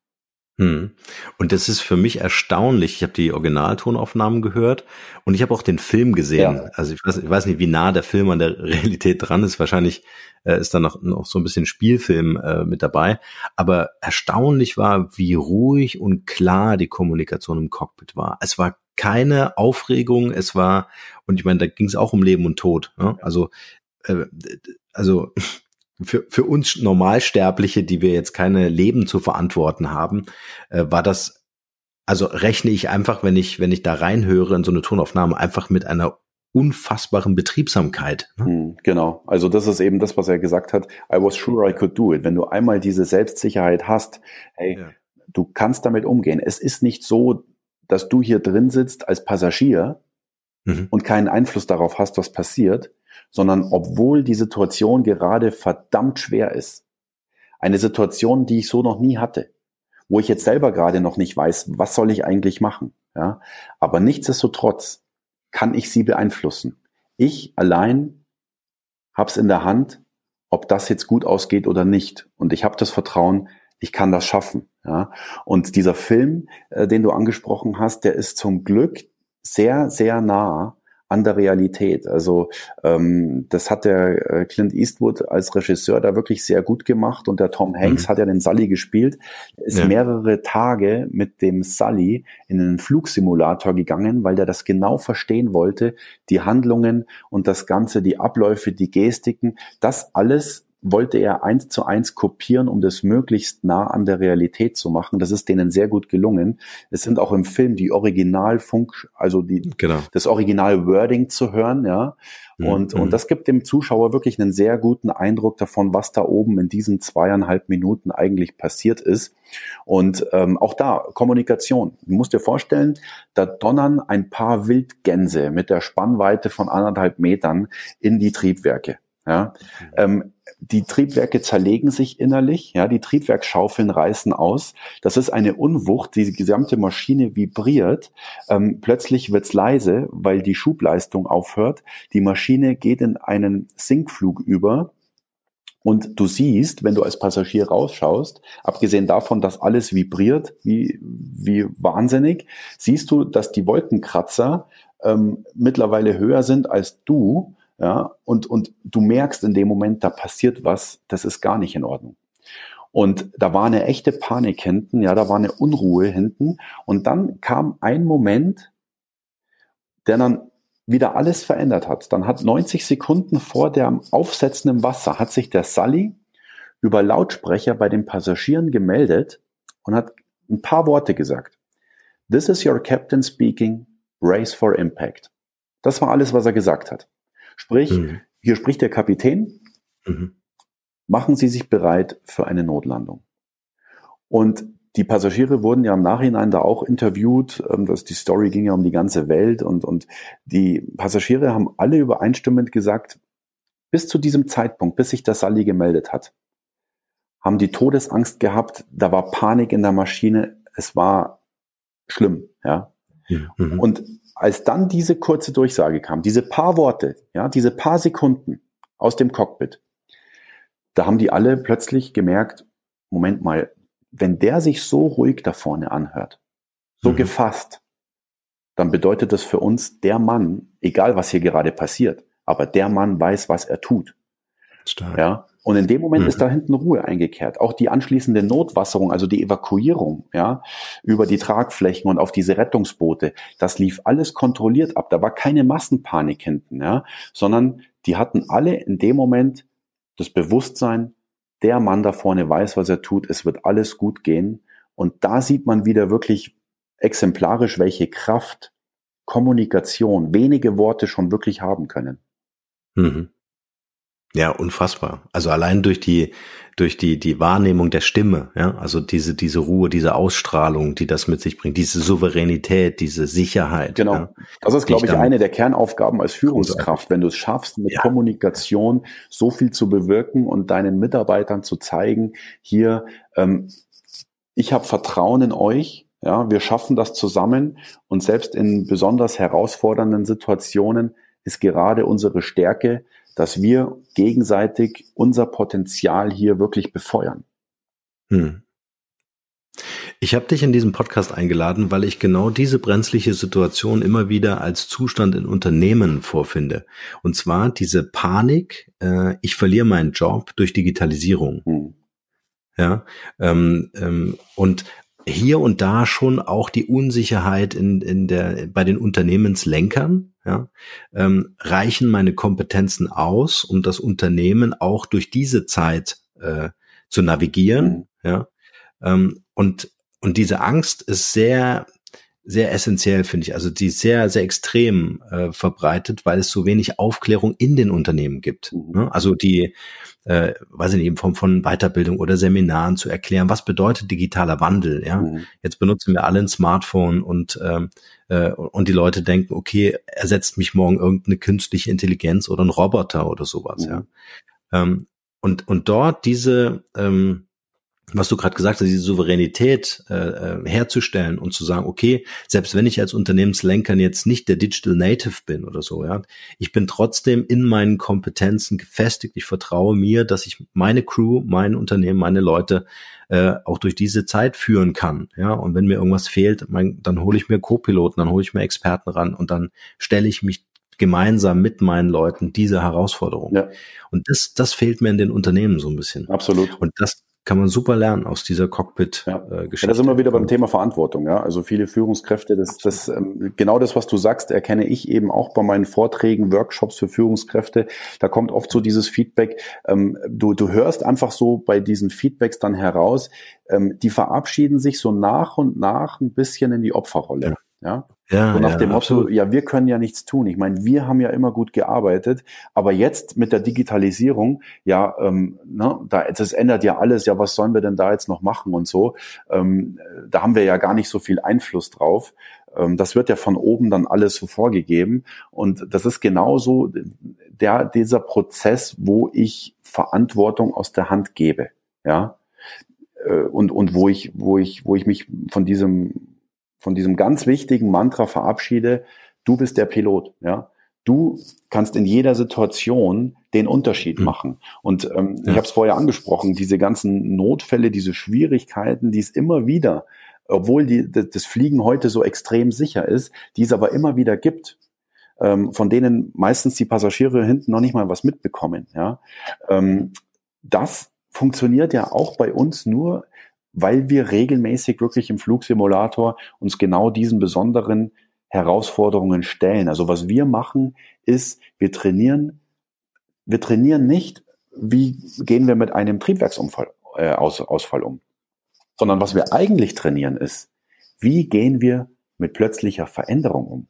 Hm. Und das ist für mich erstaunlich. Ich habe die Originaltonaufnahmen gehört und ich habe auch den Film gesehen. Ja. Also ich weiß, ich weiß nicht, wie nah der Film an der Realität dran ist. Wahrscheinlich äh, ist da noch, noch so ein bisschen Spielfilm äh, mit dabei. Aber erstaunlich war, wie ruhig und klar die Kommunikation im Cockpit war. Es war keine Aufregung. Es war, und ich meine, da ging es auch um Leben und Tod. Ne? Also, äh, also für, für uns Normalsterbliche, die wir jetzt keine Leben zu verantworten haben, äh, war das, also rechne ich einfach, wenn ich, wenn ich da reinhöre in so eine Tonaufnahme, einfach mit einer unfassbaren Betriebsamkeit. Ne? Hm, genau. Also das ist eben das, was er gesagt hat. I was sure I could do it. Wenn du einmal diese Selbstsicherheit hast, hey, ja. du kannst damit umgehen. Es ist nicht so, dass du hier drin sitzt als Passagier mhm. und keinen Einfluss darauf hast, was passiert, sondern obwohl die Situation gerade verdammt schwer ist, eine Situation, die ich so noch nie hatte, wo ich jetzt selber gerade noch nicht weiß, was soll ich eigentlich machen, ja, aber nichtsdestotrotz kann ich sie beeinflussen. Ich allein hab's in der Hand, ob das jetzt gut ausgeht oder nicht. Und ich habe das Vertrauen, ich kann das schaffen. Ja. Und dieser Film, äh, den du angesprochen hast, der ist zum Glück sehr, sehr nah an der Realität. Also ähm, das hat der äh, Clint Eastwood als Regisseur da wirklich sehr gut gemacht und der Tom Hanks mhm. hat ja den Sully gespielt. Er ist ja. mehrere Tage mit dem Sully in einen Flugsimulator gegangen, weil der das genau verstehen wollte, die Handlungen und das Ganze, die Abläufe, die Gestiken, das alles wollte er eins zu eins kopieren, um das möglichst nah an der Realität zu machen. Das ist denen sehr gut gelungen. Es sind auch im Film die Originalfunk, also die, genau. das Original-Wording zu hören, ja. Mhm, und, mhm. und das gibt dem Zuschauer wirklich einen sehr guten Eindruck davon, was da oben in diesen zweieinhalb Minuten eigentlich passiert ist. Und ähm, auch da, Kommunikation. Du musst dir vorstellen, da donnern ein paar Wildgänse mit der Spannweite von anderthalb Metern in die Triebwerke. Ja, ähm, die Triebwerke zerlegen sich innerlich, ja, die Triebwerkschaufeln reißen aus. Das ist eine Unwucht, die gesamte Maschine vibriert. Ähm, plötzlich wird's leise, weil die Schubleistung aufhört. Die Maschine geht in einen Sinkflug über. Und du siehst, wenn du als Passagier rausschaust, abgesehen davon, dass alles vibriert, wie, wie wahnsinnig, siehst du, dass die Wolkenkratzer ähm, mittlerweile höher sind als du ja, und, und du merkst in dem Moment, da passiert was, das ist gar nicht in Ordnung. Und da war eine echte Panik hinten, ja, da war eine Unruhe hinten. Und dann kam ein Moment, der dann wieder alles verändert hat. Dann hat 90 Sekunden vor dem Aufsetzen im Wasser, hat sich der Sully über Lautsprecher bei den Passagieren gemeldet und hat ein paar Worte gesagt. This is your captain speaking, brace for impact. Das war alles, was er gesagt hat. Sprich, mhm. hier spricht der Kapitän, mhm. machen Sie sich bereit für eine Notlandung. Und die Passagiere wurden ja im Nachhinein da auch interviewt, ähm, dass die Story ging ja um die ganze Welt und, und die Passagiere haben alle übereinstimmend gesagt, bis zu diesem Zeitpunkt, bis sich der Sally gemeldet hat, haben die Todesangst gehabt, da war Panik in der Maschine, es war schlimm, ja. Mhm. Und als dann diese kurze Durchsage kam, diese paar Worte, ja, diese paar Sekunden aus dem Cockpit, da haben die alle plötzlich gemerkt, Moment mal, wenn der sich so ruhig da vorne anhört, so mhm. gefasst, dann bedeutet das für uns, der Mann, egal was hier gerade passiert, aber der Mann weiß, was er tut. Stark. Ja, und in dem Moment mhm. ist da hinten Ruhe eingekehrt. Auch die anschließende Notwasserung, also die Evakuierung, ja, über die Tragflächen und auf diese Rettungsboote, das lief alles kontrolliert ab. Da war keine Massenpanik hinten, ja, sondern die hatten alle in dem Moment das Bewusstsein, der Mann da vorne weiß, was er tut, es wird alles gut gehen. Und da sieht man wieder wirklich exemplarisch, welche Kraft Kommunikation, wenige Worte schon wirklich haben können. Mhm. Ja, unfassbar. Also allein durch die durch die die Wahrnehmung der Stimme, ja, also diese diese Ruhe, diese Ausstrahlung, die das mit sich bringt, diese Souveränität, diese Sicherheit. Genau. Ja, das ist, glaube ich, eine der Kernaufgaben als Führungskraft, wenn du es schaffst, mit ja. Kommunikation so viel zu bewirken und deinen Mitarbeitern zu zeigen, hier, ähm, ich habe Vertrauen in euch, ja, wir schaffen das zusammen und selbst in besonders herausfordernden Situationen ist gerade unsere Stärke, dass wir gegenseitig unser Potenzial hier wirklich befeuern. Hm. Ich habe dich in diesem Podcast eingeladen, weil ich genau diese brenzliche Situation immer wieder als Zustand in Unternehmen vorfinde. Und zwar diese Panik, äh, ich verliere meinen Job durch Digitalisierung. Hm. Ja, ähm, ähm, und hier und da schon auch die Unsicherheit in, in der, bei den Unternehmenslenkern. Ja, ähm, reichen meine Kompetenzen aus, um das Unternehmen auch durch diese Zeit äh, zu navigieren? Mhm. Ja, ähm, und und diese Angst ist sehr sehr essentiell, finde ich. Also die ist sehr, sehr extrem äh, verbreitet, weil es so wenig Aufklärung in den Unternehmen gibt. Mhm. Ne? Also die, äh, weiß ich nicht, in Form von Weiterbildung oder Seminaren zu erklären, was bedeutet digitaler Wandel. Ja, mhm. jetzt benutzen wir alle ein Smartphone und ähm, äh, und die Leute denken, okay, ersetzt mich morgen irgendeine künstliche Intelligenz oder ein Roboter oder sowas. Mhm. Ja, ähm, und und dort diese ähm, was du gerade gesagt hast, diese Souveränität äh, äh, herzustellen und zu sagen, okay, selbst wenn ich als Unternehmenslenker jetzt nicht der Digital Native bin oder so, ja, ich bin trotzdem in meinen Kompetenzen gefestigt. Ich vertraue mir, dass ich meine Crew, mein Unternehmen, meine Leute äh, auch durch diese Zeit führen kann. Ja, und wenn mir irgendwas fehlt, mein, dann hole ich mir Co-Piloten, dann hole ich mir Experten ran und dann stelle ich mich gemeinsam mit meinen Leuten diese Herausforderung. Ja. Und das, das fehlt mir in den Unternehmen so ein bisschen. Absolut. Und das, kann man super lernen aus dieser Cockpit-Geschichte. Ja. Äh, ja, da sind wir wieder beim Thema Verantwortung. Ja, also viele Führungskräfte, das, das ähm, genau das, was du sagst, erkenne ich eben auch bei meinen Vorträgen, Workshops für Führungskräfte. Da kommt oft so dieses Feedback. Ähm, du, du hörst einfach so bei diesen Feedbacks dann heraus, ähm, die verabschieden sich so nach und nach ein bisschen in die Opferrolle. Ja. ja? Ja, so nach ja, dem Motto, ja, wir können ja nichts tun. Ich meine, wir haben ja immer gut gearbeitet, aber jetzt mit der Digitalisierung, ja, ähm, ne, da, das ändert ja alles, ja, was sollen wir denn da jetzt noch machen und so. Ähm, da haben wir ja gar nicht so viel Einfluss drauf. Ähm, das wird ja von oben dann alles so vorgegeben. Und das ist genauso der, dieser Prozess, wo ich Verantwortung aus der Hand gebe. Ja. Äh, und, und wo ich, wo ich, wo ich mich von diesem von diesem ganz wichtigen Mantra verabschiede, du bist der Pilot, ja. Du kannst in jeder Situation den Unterschied mhm. machen. Und ähm, ja. ich habe es vorher angesprochen, diese ganzen Notfälle, diese Schwierigkeiten, die es immer wieder, obwohl die, das Fliegen heute so extrem sicher ist, die es aber immer wieder gibt, ähm, von denen meistens die Passagiere hinten noch nicht mal was mitbekommen. Ja, ähm, das funktioniert ja auch bei uns nur weil wir regelmäßig wirklich im Flugsimulator uns genau diesen besonderen Herausforderungen stellen. Also was wir machen, ist, wir trainieren, wir trainieren nicht, wie gehen wir mit einem Triebwerksunfall äh, Aus, Ausfall um, sondern was wir eigentlich trainieren ist, wie gehen wir mit plötzlicher Veränderung um.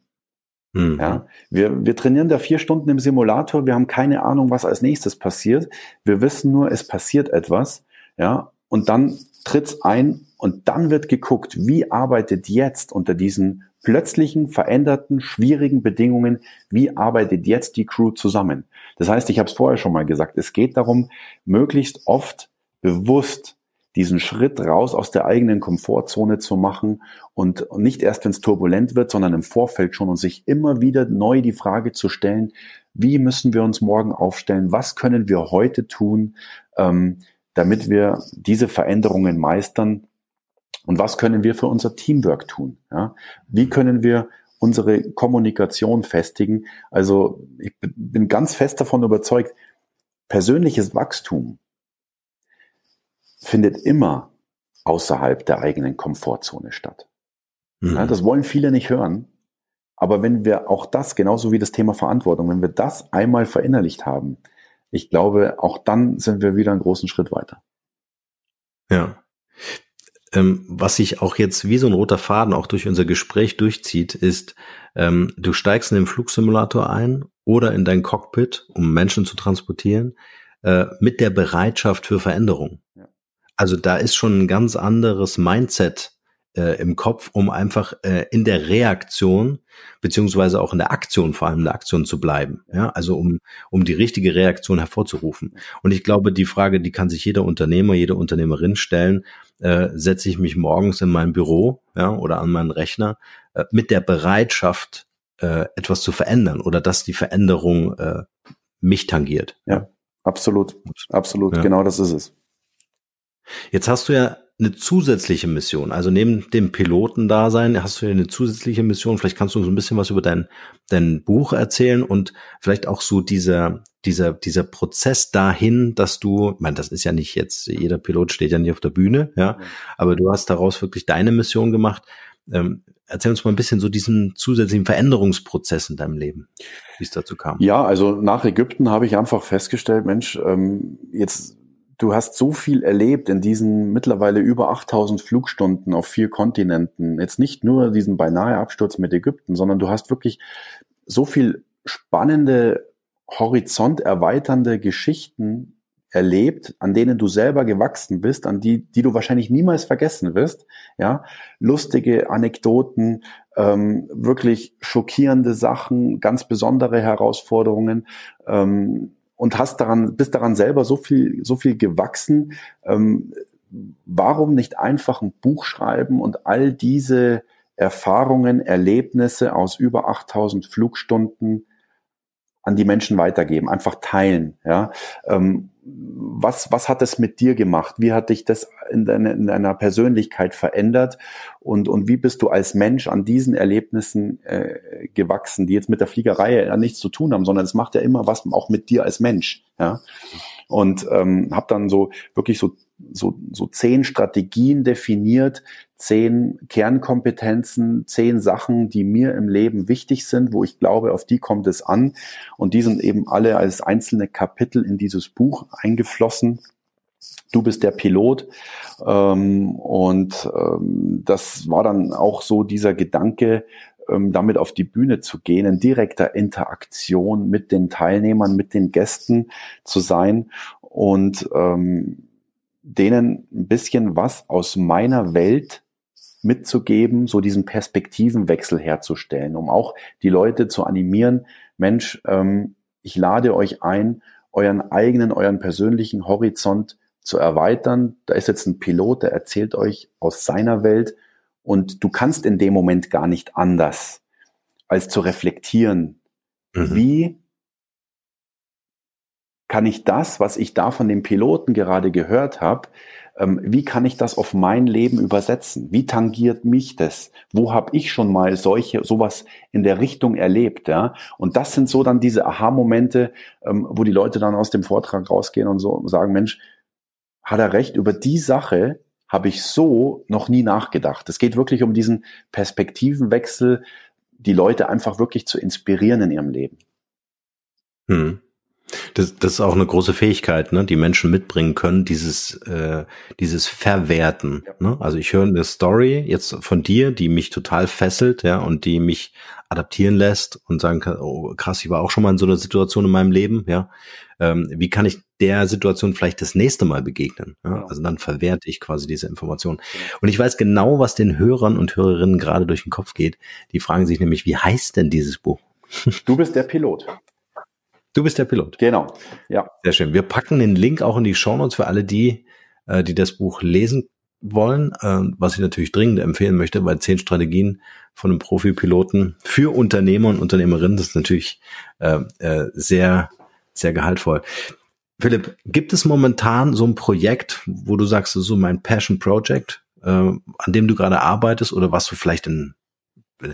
Mhm. Ja, wir, wir trainieren da vier Stunden im Simulator, wir haben keine Ahnung, was als nächstes passiert. Wir wissen nur, es passiert etwas, ja, und dann tritt's ein und dann wird geguckt, wie arbeitet jetzt unter diesen plötzlichen, veränderten, schwierigen Bedingungen, wie arbeitet jetzt die Crew zusammen. Das heißt, ich habe es vorher schon mal gesagt, es geht darum, möglichst oft bewusst diesen Schritt raus aus der eigenen Komfortzone zu machen und nicht erst, wenn es turbulent wird, sondern im Vorfeld schon und sich immer wieder neu die Frage zu stellen, wie müssen wir uns morgen aufstellen, was können wir heute tun, ähm, damit wir diese Veränderungen meistern? Und was können wir für unser Teamwork tun? Ja? Wie können wir unsere Kommunikation festigen? Also ich bin ganz fest davon überzeugt, persönliches Wachstum findet immer außerhalb der eigenen Komfortzone statt. Mhm. Ja, das wollen viele nicht hören. Aber wenn wir auch das, genauso wie das Thema Verantwortung, wenn wir das einmal verinnerlicht haben, ich glaube, auch dann sind wir wieder einen großen Schritt weiter. Ja. Ähm, was sich auch jetzt wie so ein roter Faden auch durch unser Gespräch durchzieht, ist, ähm, du steigst in den Flugsimulator ein oder in dein Cockpit, um Menschen zu transportieren, äh, mit der Bereitschaft für Veränderung. Ja. Also da ist schon ein ganz anderes Mindset äh, im Kopf, um einfach äh, in der Reaktion beziehungsweise auch in der Aktion, vor allem in der Aktion zu bleiben. Ja, also um, um die richtige Reaktion hervorzurufen. Und ich glaube, die Frage, die kann sich jeder Unternehmer, jede Unternehmerin stellen, äh, setze ich mich morgens in mein Büro ja, oder an meinen Rechner äh, mit der Bereitschaft, äh, etwas zu verändern oder dass die Veränderung äh, mich tangiert. Ja, absolut, absolut, ja. genau das ist es. Jetzt hast du ja eine zusätzliche Mission. Also neben dem Pilotendasein hast du ja eine zusätzliche Mission. Vielleicht kannst du so ein bisschen was über dein, dein Buch erzählen und vielleicht auch so dieser, dieser, dieser Prozess dahin, dass du, ich meine, das ist ja nicht jetzt, jeder Pilot steht ja nicht auf der Bühne, ja, aber du hast daraus wirklich deine Mission gemacht. Ähm, erzähl uns mal ein bisschen so diesen zusätzlichen Veränderungsprozess in deinem Leben, wie es dazu kam. Ja, also nach Ägypten habe ich einfach festgestellt, Mensch, ähm, jetzt du hast so viel erlebt in diesen mittlerweile über 8000 Flugstunden auf vier Kontinenten. Jetzt nicht nur diesen beinahe Absturz mit Ägypten, sondern du hast wirklich so viel spannende, horizonterweiternde Geschichten erlebt, an denen du selber gewachsen bist, an die, die du wahrscheinlich niemals vergessen wirst. Ja, lustige Anekdoten, ähm, wirklich schockierende Sachen, ganz besondere Herausforderungen. Ähm, und hast daran, bist daran selber so viel, so viel gewachsen. Ähm, warum nicht einfach ein Buch schreiben und all diese Erfahrungen, Erlebnisse aus über 8000 Flugstunden an die Menschen weitergeben, einfach teilen. Ja, ähm, was was hat es mit dir gemacht? Wie hat dich das in, deine, in deiner Persönlichkeit verändert? Und und wie bist du als Mensch an diesen Erlebnissen äh, gewachsen, die jetzt mit der Fliegerei ja nichts zu tun haben, sondern es macht ja immer was auch mit dir als Mensch. Ja, und ähm, habe dann so wirklich so so, so zehn Strategien definiert, zehn Kernkompetenzen, zehn Sachen, die mir im Leben wichtig sind, wo ich glaube, auf die kommt es an. Und die sind eben alle als einzelne Kapitel in dieses Buch eingeflossen. Du bist der Pilot. Ähm, und ähm, das war dann auch so dieser Gedanke, ähm, damit auf die Bühne zu gehen, in direkter Interaktion mit den Teilnehmern, mit den Gästen zu sein und ähm, denen ein bisschen was aus meiner Welt mitzugeben, so diesen Perspektivenwechsel herzustellen, um auch die Leute zu animieren, Mensch, ähm, ich lade euch ein, euren eigenen, euren persönlichen Horizont zu erweitern. Da ist jetzt ein Pilot, der erzählt euch aus seiner Welt und du kannst in dem Moment gar nicht anders, als zu reflektieren, mhm. wie kann ich das, was ich da von dem Piloten gerade gehört habe, ähm, wie kann ich das auf mein Leben übersetzen? Wie tangiert mich das? Wo habe ich schon mal solche sowas in der Richtung erlebt? Ja? Und das sind so dann diese Aha-Momente, ähm, wo die Leute dann aus dem Vortrag rausgehen und so sagen, Mensch, hat er recht, über die Sache habe ich so noch nie nachgedacht. Es geht wirklich um diesen Perspektivenwechsel, die Leute einfach wirklich zu inspirieren in ihrem Leben. Hm. Das, das ist auch eine große Fähigkeit, ne, die Menschen mitbringen können, dieses, äh, dieses Verwerten. Ja. Ne? Also ich höre eine Story jetzt von dir, die mich total fesselt, ja, und die mich adaptieren lässt und sagen kann, oh krass, ich war auch schon mal in so einer Situation in meinem Leben, ja. Ähm, wie kann ich der Situation vielleicht das nächste Mal begegnen? Ja? Genau. Also dann verwerte ich quasi diese Information. Genau. Und ich weiß genau, was den Hörern und Hörerinnen gerade durch den Kopf geht. Die fragen sich nämlich, wie heißt denn dieses Buch? Du bist der Pilot. Du bist der Pilot. Genau, ja. Sehr schön. Wir packen den Link auch in die Show Notes für alle die, äh, die das Buch lesen wollen, äh, was ich natürlich dringend empfehlen möchte, weil zehn Strategien von einem Profi-Piloten für Unternehmer und Unternehmerinnen, das ist natürlich äh, äh, sehr, sehr gehaltvoll. Philipp, gibt es momentan so ein Projekt, wo du sagst, so mein Passion Project, äh, an dem du gerade arbeitest oder was du vielleicht in,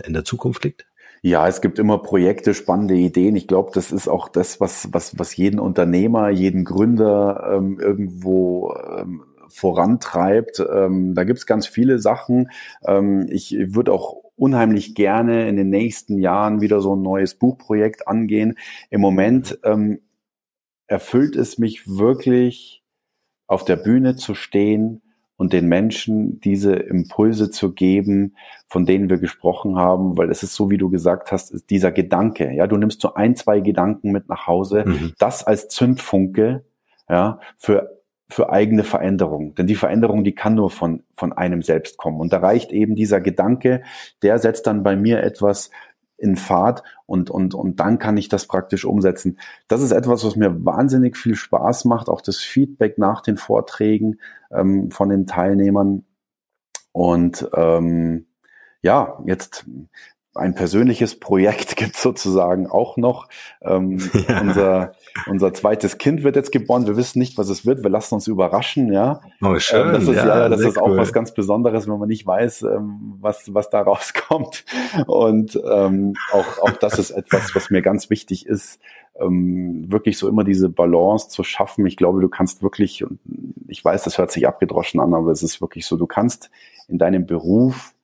in der Zukunft liegt? Ja, es gibt immer Projekte, spannende Ideen. Ich glaube, das ist auch das, was, was, was jeden Unternehmer, jeden Gründer ähm, irgendwo ähm, vorantreibt. Ähm, da gibt's ganz viele Sachen. Ähm, ich würde auch unheimlich gerne in den nächsten Jahren wieder so ein neues Buchprojekt angehen. Im Moment ähm, erfüllt es mich wirklich, auf der Bühne zu stehen und den Menschen diese Impulse zu geben, von denen wir gesprochen haben, weil es ist so, wie du gesagt hast, dieser Gedanke, ja, du nimmst so ein, zwei Gedanken mit nach Hause, mhm. das als Zündfunke, ja, für für eigene Veränderung. Denn die Veränderung, die kann nur von, von einem selbst kommen. Und da reicht eben dieser Gedanke, der setzt dann bei mir etwas in Fahrt und, und, und dann kann ich das praktisch umsetzen. Das ist etwas, was mir wahnsinnig viel Spaß macht, auch das Feedback nach den Vorträgen ähm, von den Teilnehmern. Und ähm, ja, jetzt ein persönliches Projekt gibt sozusagen auch noch. Ähm, ja. unser, unser zweites Kind wird jetzt geboren. Wir wissen nicht, was es wird. Wir lassen uns überraschen, ja. Oh, schön. Ähm, das ist, ja, ja das ist auch was ganz Besonderes, wenn man nicht weiß, ähm, was, was da rauskommt. Und ähm, auch, auch das ist etwas, was mir ganz wichtig ist, ähm, wirklich so immer diese Balance zu schaffen. Ich glaube, du kannst wirklich, und ich weiß, das hört sich abgedroschen an, aber es ist wirklich so, du kannst in deinem Beruf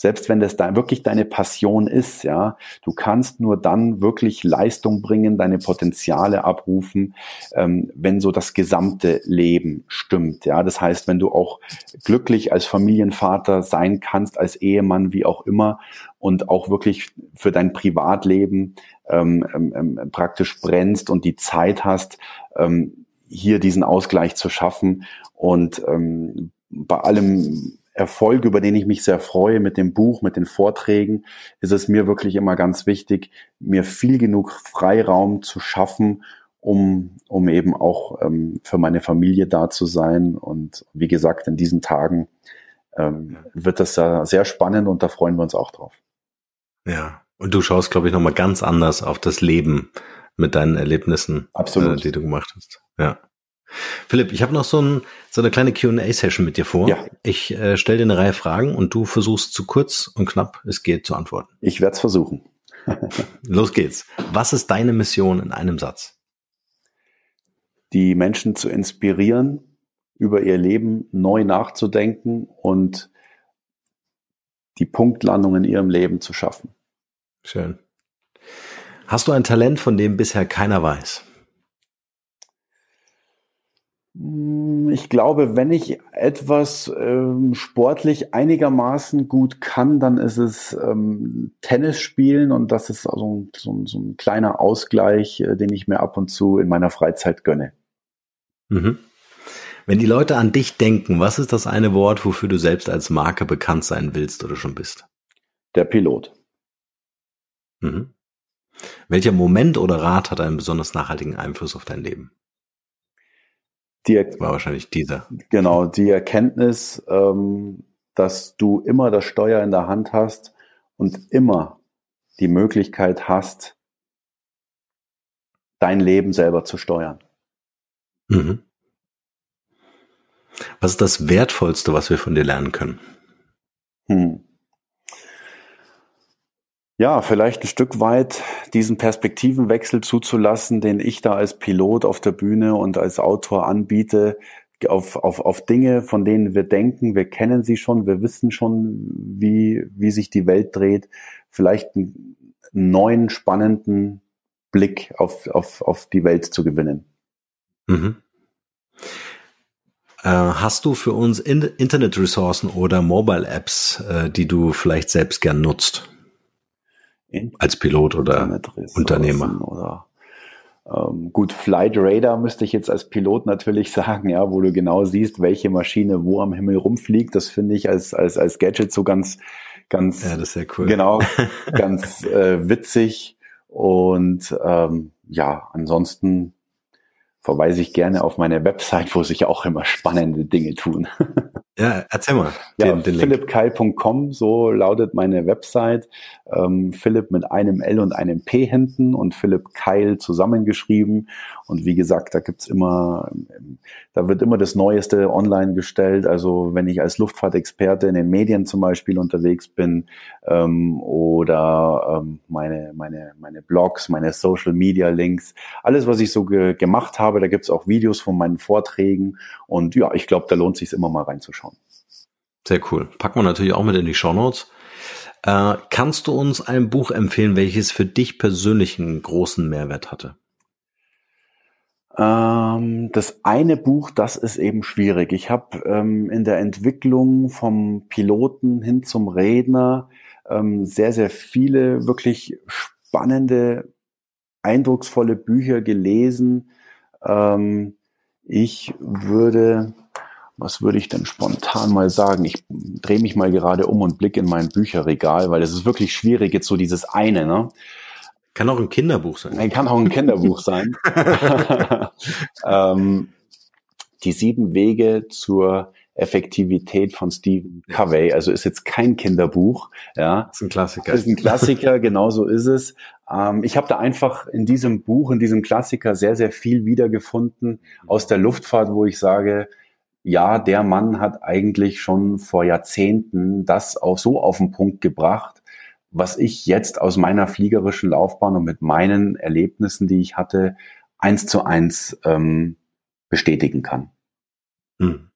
selbst wenn das da wirklich deine Passion ist, ja, du kannst nur dann wirklich Leistung bringen, deine Potenziale abrufen, ähm, wenn so das gesamte Leben stimmt, ja. Das heißt, wenn du auch glücklich als Familienvater sein kannst, als Ehemann, wie auch immer, und auch wirklich für dein Privatleben ähm, ähm, ähm praktisch brennst und die Zeit hast, ähm, hier diesen Ausgleich zu schaffen und ähm, bei allem Erfolg, über den ich mich sehr freue mit dem Buch, mit den Vorträgen, ist es mir wirklich immer ganz wichtig, mir viel genug Freiraum zu schaffen, um, um eben auch ähm, für meine Familie da zu sein. Und wie gesagt, in diesen Tagen ähm, wird das ja sehr spannend und da freuen wir uns auch drauf. Ja, und du schaust, glaube ich, nochmal ganz anders auf das Leben mit deinen Erlebnissen, Absolut. Äh, die du gemacht hast. Ja. Philipp, ich habe noch so, ein, so eine kleine QA-Session mit dir vor. Ja. Ich äh, stelle dir eine Reihe Fragen und du versuchst zu kurz und knapp es geht zu antworten. Ich werde es versuchen. Los geht's. Was ist deine Mission in einem Satz? Die Menschen zu inspirieren, über ihr Leben neu nachzudenken und die Punktlandung in ihrem Leben zu schaffen. Schön. Hast du ein Talent, von dem bisher keiner weiß? Hm, ich glaube, wenn ich etwas ähm, sportlich einigermaßen gut kann, dann ist es ähm, Tennis spielen und das ist also so, so ein kleiner Ausgleich, äh, den ich mir ab und zu in meiner Freizeit gönne. Mhm. Wenn die Leute an dich denken, was ist das eine Wort, wofür du selbst als Marke bekannt sein willst oder schon bist? Der Pilot. Mhm. Welcher Moment oder Rat hat einen besonders nachhaltigen Einfluss auf dein Leben? Die war wahrscheinlich dieser. Genau, die Erkenntnis, ähm, dass du immer das Steuer in der Hand hast und immer die Möglichkeit hast, dein Leben selber zu steuern. Mhm. Was ist das Wertvollste, was wir von dir lernen können? Hm ja, vielleicht ein Stück weit diesen Perspektivenwechsel zuzulassen, den ich da als Pilot auf der Bühne und als Autor anbiete, auf, auf, auf Dinge, von denen wir denken, wir kennen sie schon, wir wissen schon, wie, wie sich die Welt dreht, vielleicht einen neuen, spannenden Blick auf, auf, auf die Welt zu gewinnen. Mhm. Äh, hast du für uns Internet-Ressourcen oder Mobile-Apps, äh, die du vielleicht selbst gern nutzt? Als Pilot oder Unternehmer. Oder ähm, gut, Flight Radar müsste ich jetzt als Pilot natürlich sagen, ja, wo du genau siehst, welche Maschine wo am Himmel rumfliegt. Das finde ich als, als, als Gadget so ganz, ganz, ja, das ist sehr cool. genau, ganz äh, witzig. Und ähm, ja, ansonsten verweise ich gerne auf meine Website, wo sich auch immer spannende Dinge tun. Ja, erzähl mal. Ja, den, den philippkeil.com, so lautet meine Website. Ähm, Philipp mit einem L und einem P hinten und Philipp Keil zusammengeschrieben. Und wie gesagt, da gibt's immer, da wird immer das Neueste online gestellt. Also wenn ich als Luftfahrtexperte in den Medien zum Beispiel unterwegs bin ähm, oder ähm, meine, meine, meine Blogs, meine Social Media Links, alles, was ich so ge gemacht habe, da gibt's auch Videos von meinen Vorträgen. Und ja, ich glaube, da lohnt sich immer mal reinzuschauen. Sehr cool. Packen wir natürlich auch mit in die Show Notes. Äh, kannst du uns ein Buch empfehlen, welches für dich persönlich einen großen Mehrwert hatte? Ähm, das eine Buch, das ist eben schwierig. Ich habe ähm, in der Entwicklung vom Piloten hin zum Redner ähm, sehr, sehr viele wirklich spannende, eindrucksvolle Bücher gelesen. Ähm, ich würde, was würde ich denn spontan mal sagen? Ich drehe mich mal gerade um und blicke in mein Bücherregal, weil es ist wirklich schwierig, jetzt so dieses eine, ne? Kann auch ein Kinderbuch sein. Kann auch ein Kinderbuch sein. ähm, die sieben Wege zur Effektivität von Stephen Covey. Also ist jetzt kein Kinderbuch. Ja, das ist ein Klassiker. Das ist ein Klassiker, genau so ist es. Ähm, ich habe da einfach in diesem Buch, in diesem Klassiker sehr, sehr viel wiedergefunden aus der Luftfahrt, wo ich sage, ja, der Mann hat eigentlich schon vor Jahrzehnten das auch so auf den Punkt gebracht, was ich jetzt aus meiner fliegerischen Laufbahn und mit meinen Erlebnissen, die ich hatte, eins zu eins ähm, bestätigen kann. Hm.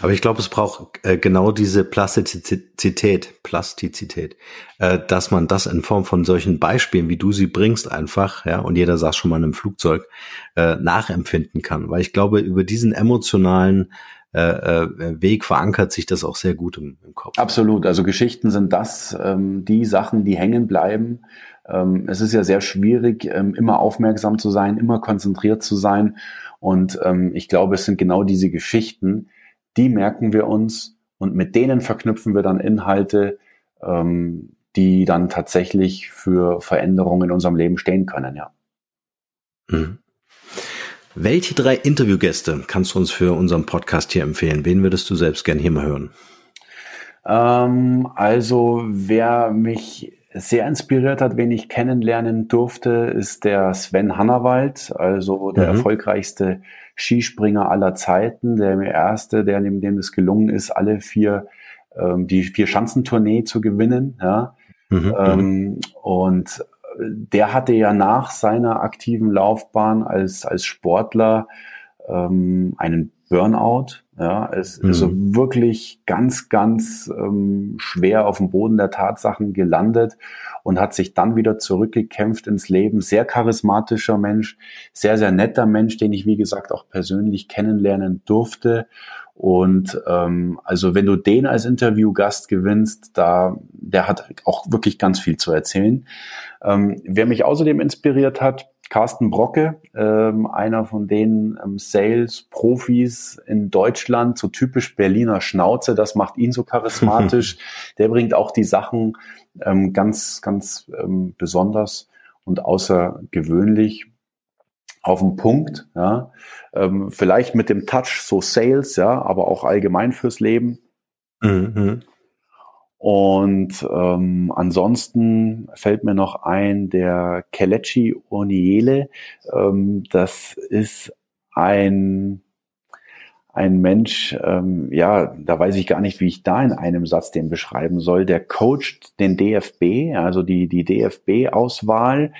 Aber ich glaube, es braucht äh, genau diese Plastizität, Plastizität, äh, dass man das in Form von solchen Beispielen, wie du sie bringst, einfach, ja, und jeder saß schon mal in einem Flugzeug, äh, nachempfinden kann. Weil ich glaube, über diesen emotionalen äh, äh, Weg verankert sich das auch sehr gut im, im Kopf. Absolut. Also Geschichten sind das, ähm, die Sachen, die hängen bleiben. Ähm, es ist ja sehr schwierig, ähm, immer aufmerksam zu sein, immer konzentriert zu sein. Und ähm, ich glaube, es sind genau diese Geschichten, die merken wir uns und mit denen verknüpfen wir dann Inhalte, ähm, die dann tatsächlich für Veränderungen in unserem Leben stehen können, ja. Mhm. Welche drei Interviewgäste kannst du uns für unseren Podcast hier empfehlen? Wen würdest du selbst gern hier mal hören? Ähm, also, wer mich sehr inspiriert hat, wen ich kennenlernen durfte, ist der Sven Hannawald, also der mhm. erfolgreichste Skispringer aller Zeiten, der erste, der neben dem es gelungen ist, alle vier ähm, die vier Schanzentournee zu gewinnen. Ja. Mhm, ähm, und der hatte ja nach seiner aktiven Laufbahn als als Sportler ähm, einen Burnout. Ja, es mhm. ist so wirklich ganz, ganz ähm, schwer auf dem Boden der Tatsachen gelandet und hat sich dann wieder zurückgekämpft ins Leben. Sehr charismatischer Mensch, sehr, sehr netter Mensch, den ich, wie gesagt, auch persönlich kennenlernen durfte. Und ähm, also wenn du den als Interviewgast gewinnst, da der hat auch wirklich ganz viel zu erzählen. Ähm, wer mich außerdem inspiriert hat, Carsten Brocke, ähm, einer von den ähm, Sales-Profis in Deutschland, so typisch Berliner Schnauze, das macht ihn so charismatisch. Der bringt auch die Sachen ähm, ganz, ganz ähm, besonders und außergewöhnlich auf den Punkt, ja. Ähm, vielleicht mit dem Touch so Sales, ja, aber auch allgemein fürs Leben. Mhm. Und ähm, ansonsten fällt mir noch ein der Kelechi Oniele. Ähm, das ist ein ein Mensch, ähm, ja, da weiß ich gar nicht, wie ich da in einem Satz den beschreiben soll. Der coacht den DFB, also die die DFB-Auswahl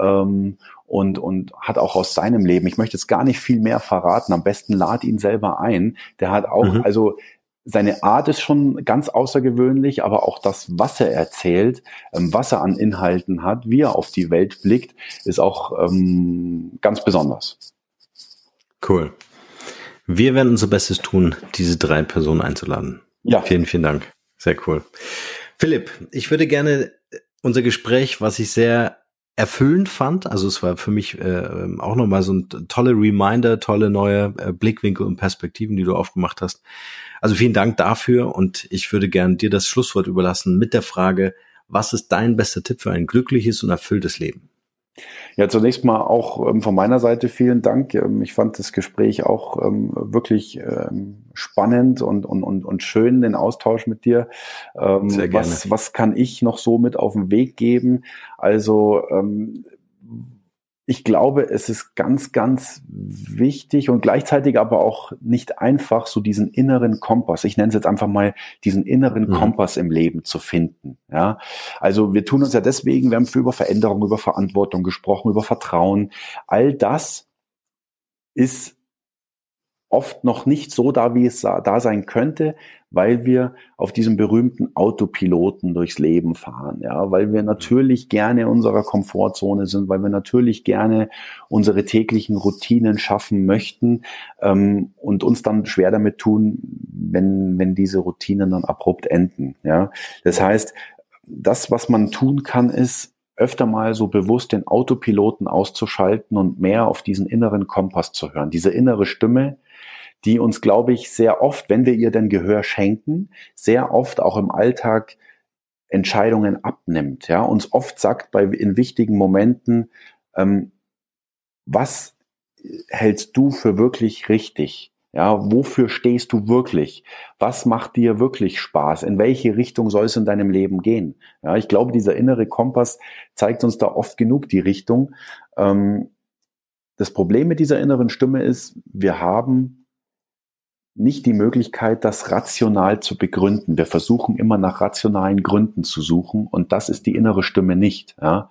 ähm, und, und hat auch aus seinem Leben, ich möchte jetzt gar nicht viel mehr verraten, am besten lad ihn selber ein. Der hat auch, mhm. also seine Art ist schon ganz außergewöhnlich, aber auch das, was er erzählt, ähm, was er an Inhalten hat, wie er auf die Welt blickt, ist auch ähm, ganz besonders. Cool. Wir werden unser Bestes tun, diese drei Personen einzuladen. Ja. Vielen, vielen Dank. Sehr cool. Philipp, ich würde gerne unser Gespräch, was ich sehr erfüllend fand. Also es war für mich äh, auch nochmal so ein tolle Reminder, tolle neue äh, Blickwinkel und Perspektiven, die du aufgemacht hast. Also vielen Dank dafür und ich würde gern dir das Schlusswort überlassen mit der Frage, was ist dein bester Tipp für ein glückliches und erfülltes Leben? Ja, zunächst mal auch ähm, von meiner Seite vielen Dank. Ähm, ich fand das Gespräch auch ähm, wirklich ähm, spannend und, und, und, und schön, den Austausch mit dir. Ähm, Sehr gerne. Was, was kann ich noch so mit auf den Weg geben? Also ähm, ich glaube, es ist ganz, ganz wichtig und gleichzeitig aber auch nicht einfach, so diesen inneren Kompass, ich nenne es jetzt einfach mal, diesen inneren mhm. Kompass im Leben zu finden. Ja, also wir tun uns ja deswegen, wir haben für über Veränderung, über Verantwortung gesprochen, über Vertrauen. All das ist oft noch nicht so da, wie es da sein könnte, weil wir auf diesem berühmten Autopiloten durchs Leben fahren, ja, weil wir natürlich gerne in unserer Komfortzone sind, weil wir natürlich gerne unsere täglichen Routinen schaffen möchten ähm, und uns dann schwer damit tun, wenn, wenn diese Routinen dann abrupt enden, ja. Das heißt, das, was man tun kann, ist, öfter mal so bewusst den Autopiloten auszuschalten und mehr auf diesen inneren Kompass zu hören. Diese innere Stimme, die uns, glaube ich, sehr oft, wenn wir ihr denn Gehör schenken, sehr oft auch im Alltag Entscheidungen abnimmt, ja, uns oft sagt bei in wichtigen Momenten, ähm, was hältst du für wirklich richtig? Ja, wofür stehst du wirklich? Was macht dir wirklich Spaß? In welche Richtung soll es in deinem Leben gehen? Ja, ich glaube, dieser innere Kompass zeigt uns da oft genug die Richtung. Ähm, das Problem mit dieser inneren Stimme ist, wir haben nicht die Möglichkeit, das rational zu begründen. Wir versuchen immer nach rationalen Gründen zu suchen und das ist die innere Stimme nicht. Ja?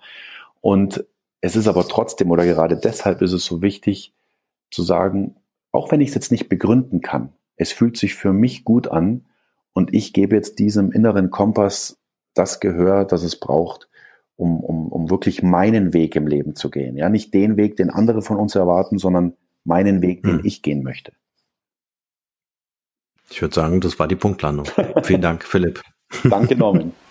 Und es ist aber trotzdem oder gerade deshalb ist es so wichtig zu sagen, auch wenn ich es jetzt nicht begründen kann, es fühlt sich für mich gut an und ich gebe jetzt diesem inneren Kompass das Gehör, das es braucht, um, um, um wirklich meinen Weg im Leben zu gehen. Ja, nicht den Weg, den andere von uns erwarten, sondern meinen Weg, den hm. ich gehen möchte. Ich würde sagen, das war die Punktlandung. Vielen Dank, Philipp. Danke, Norman.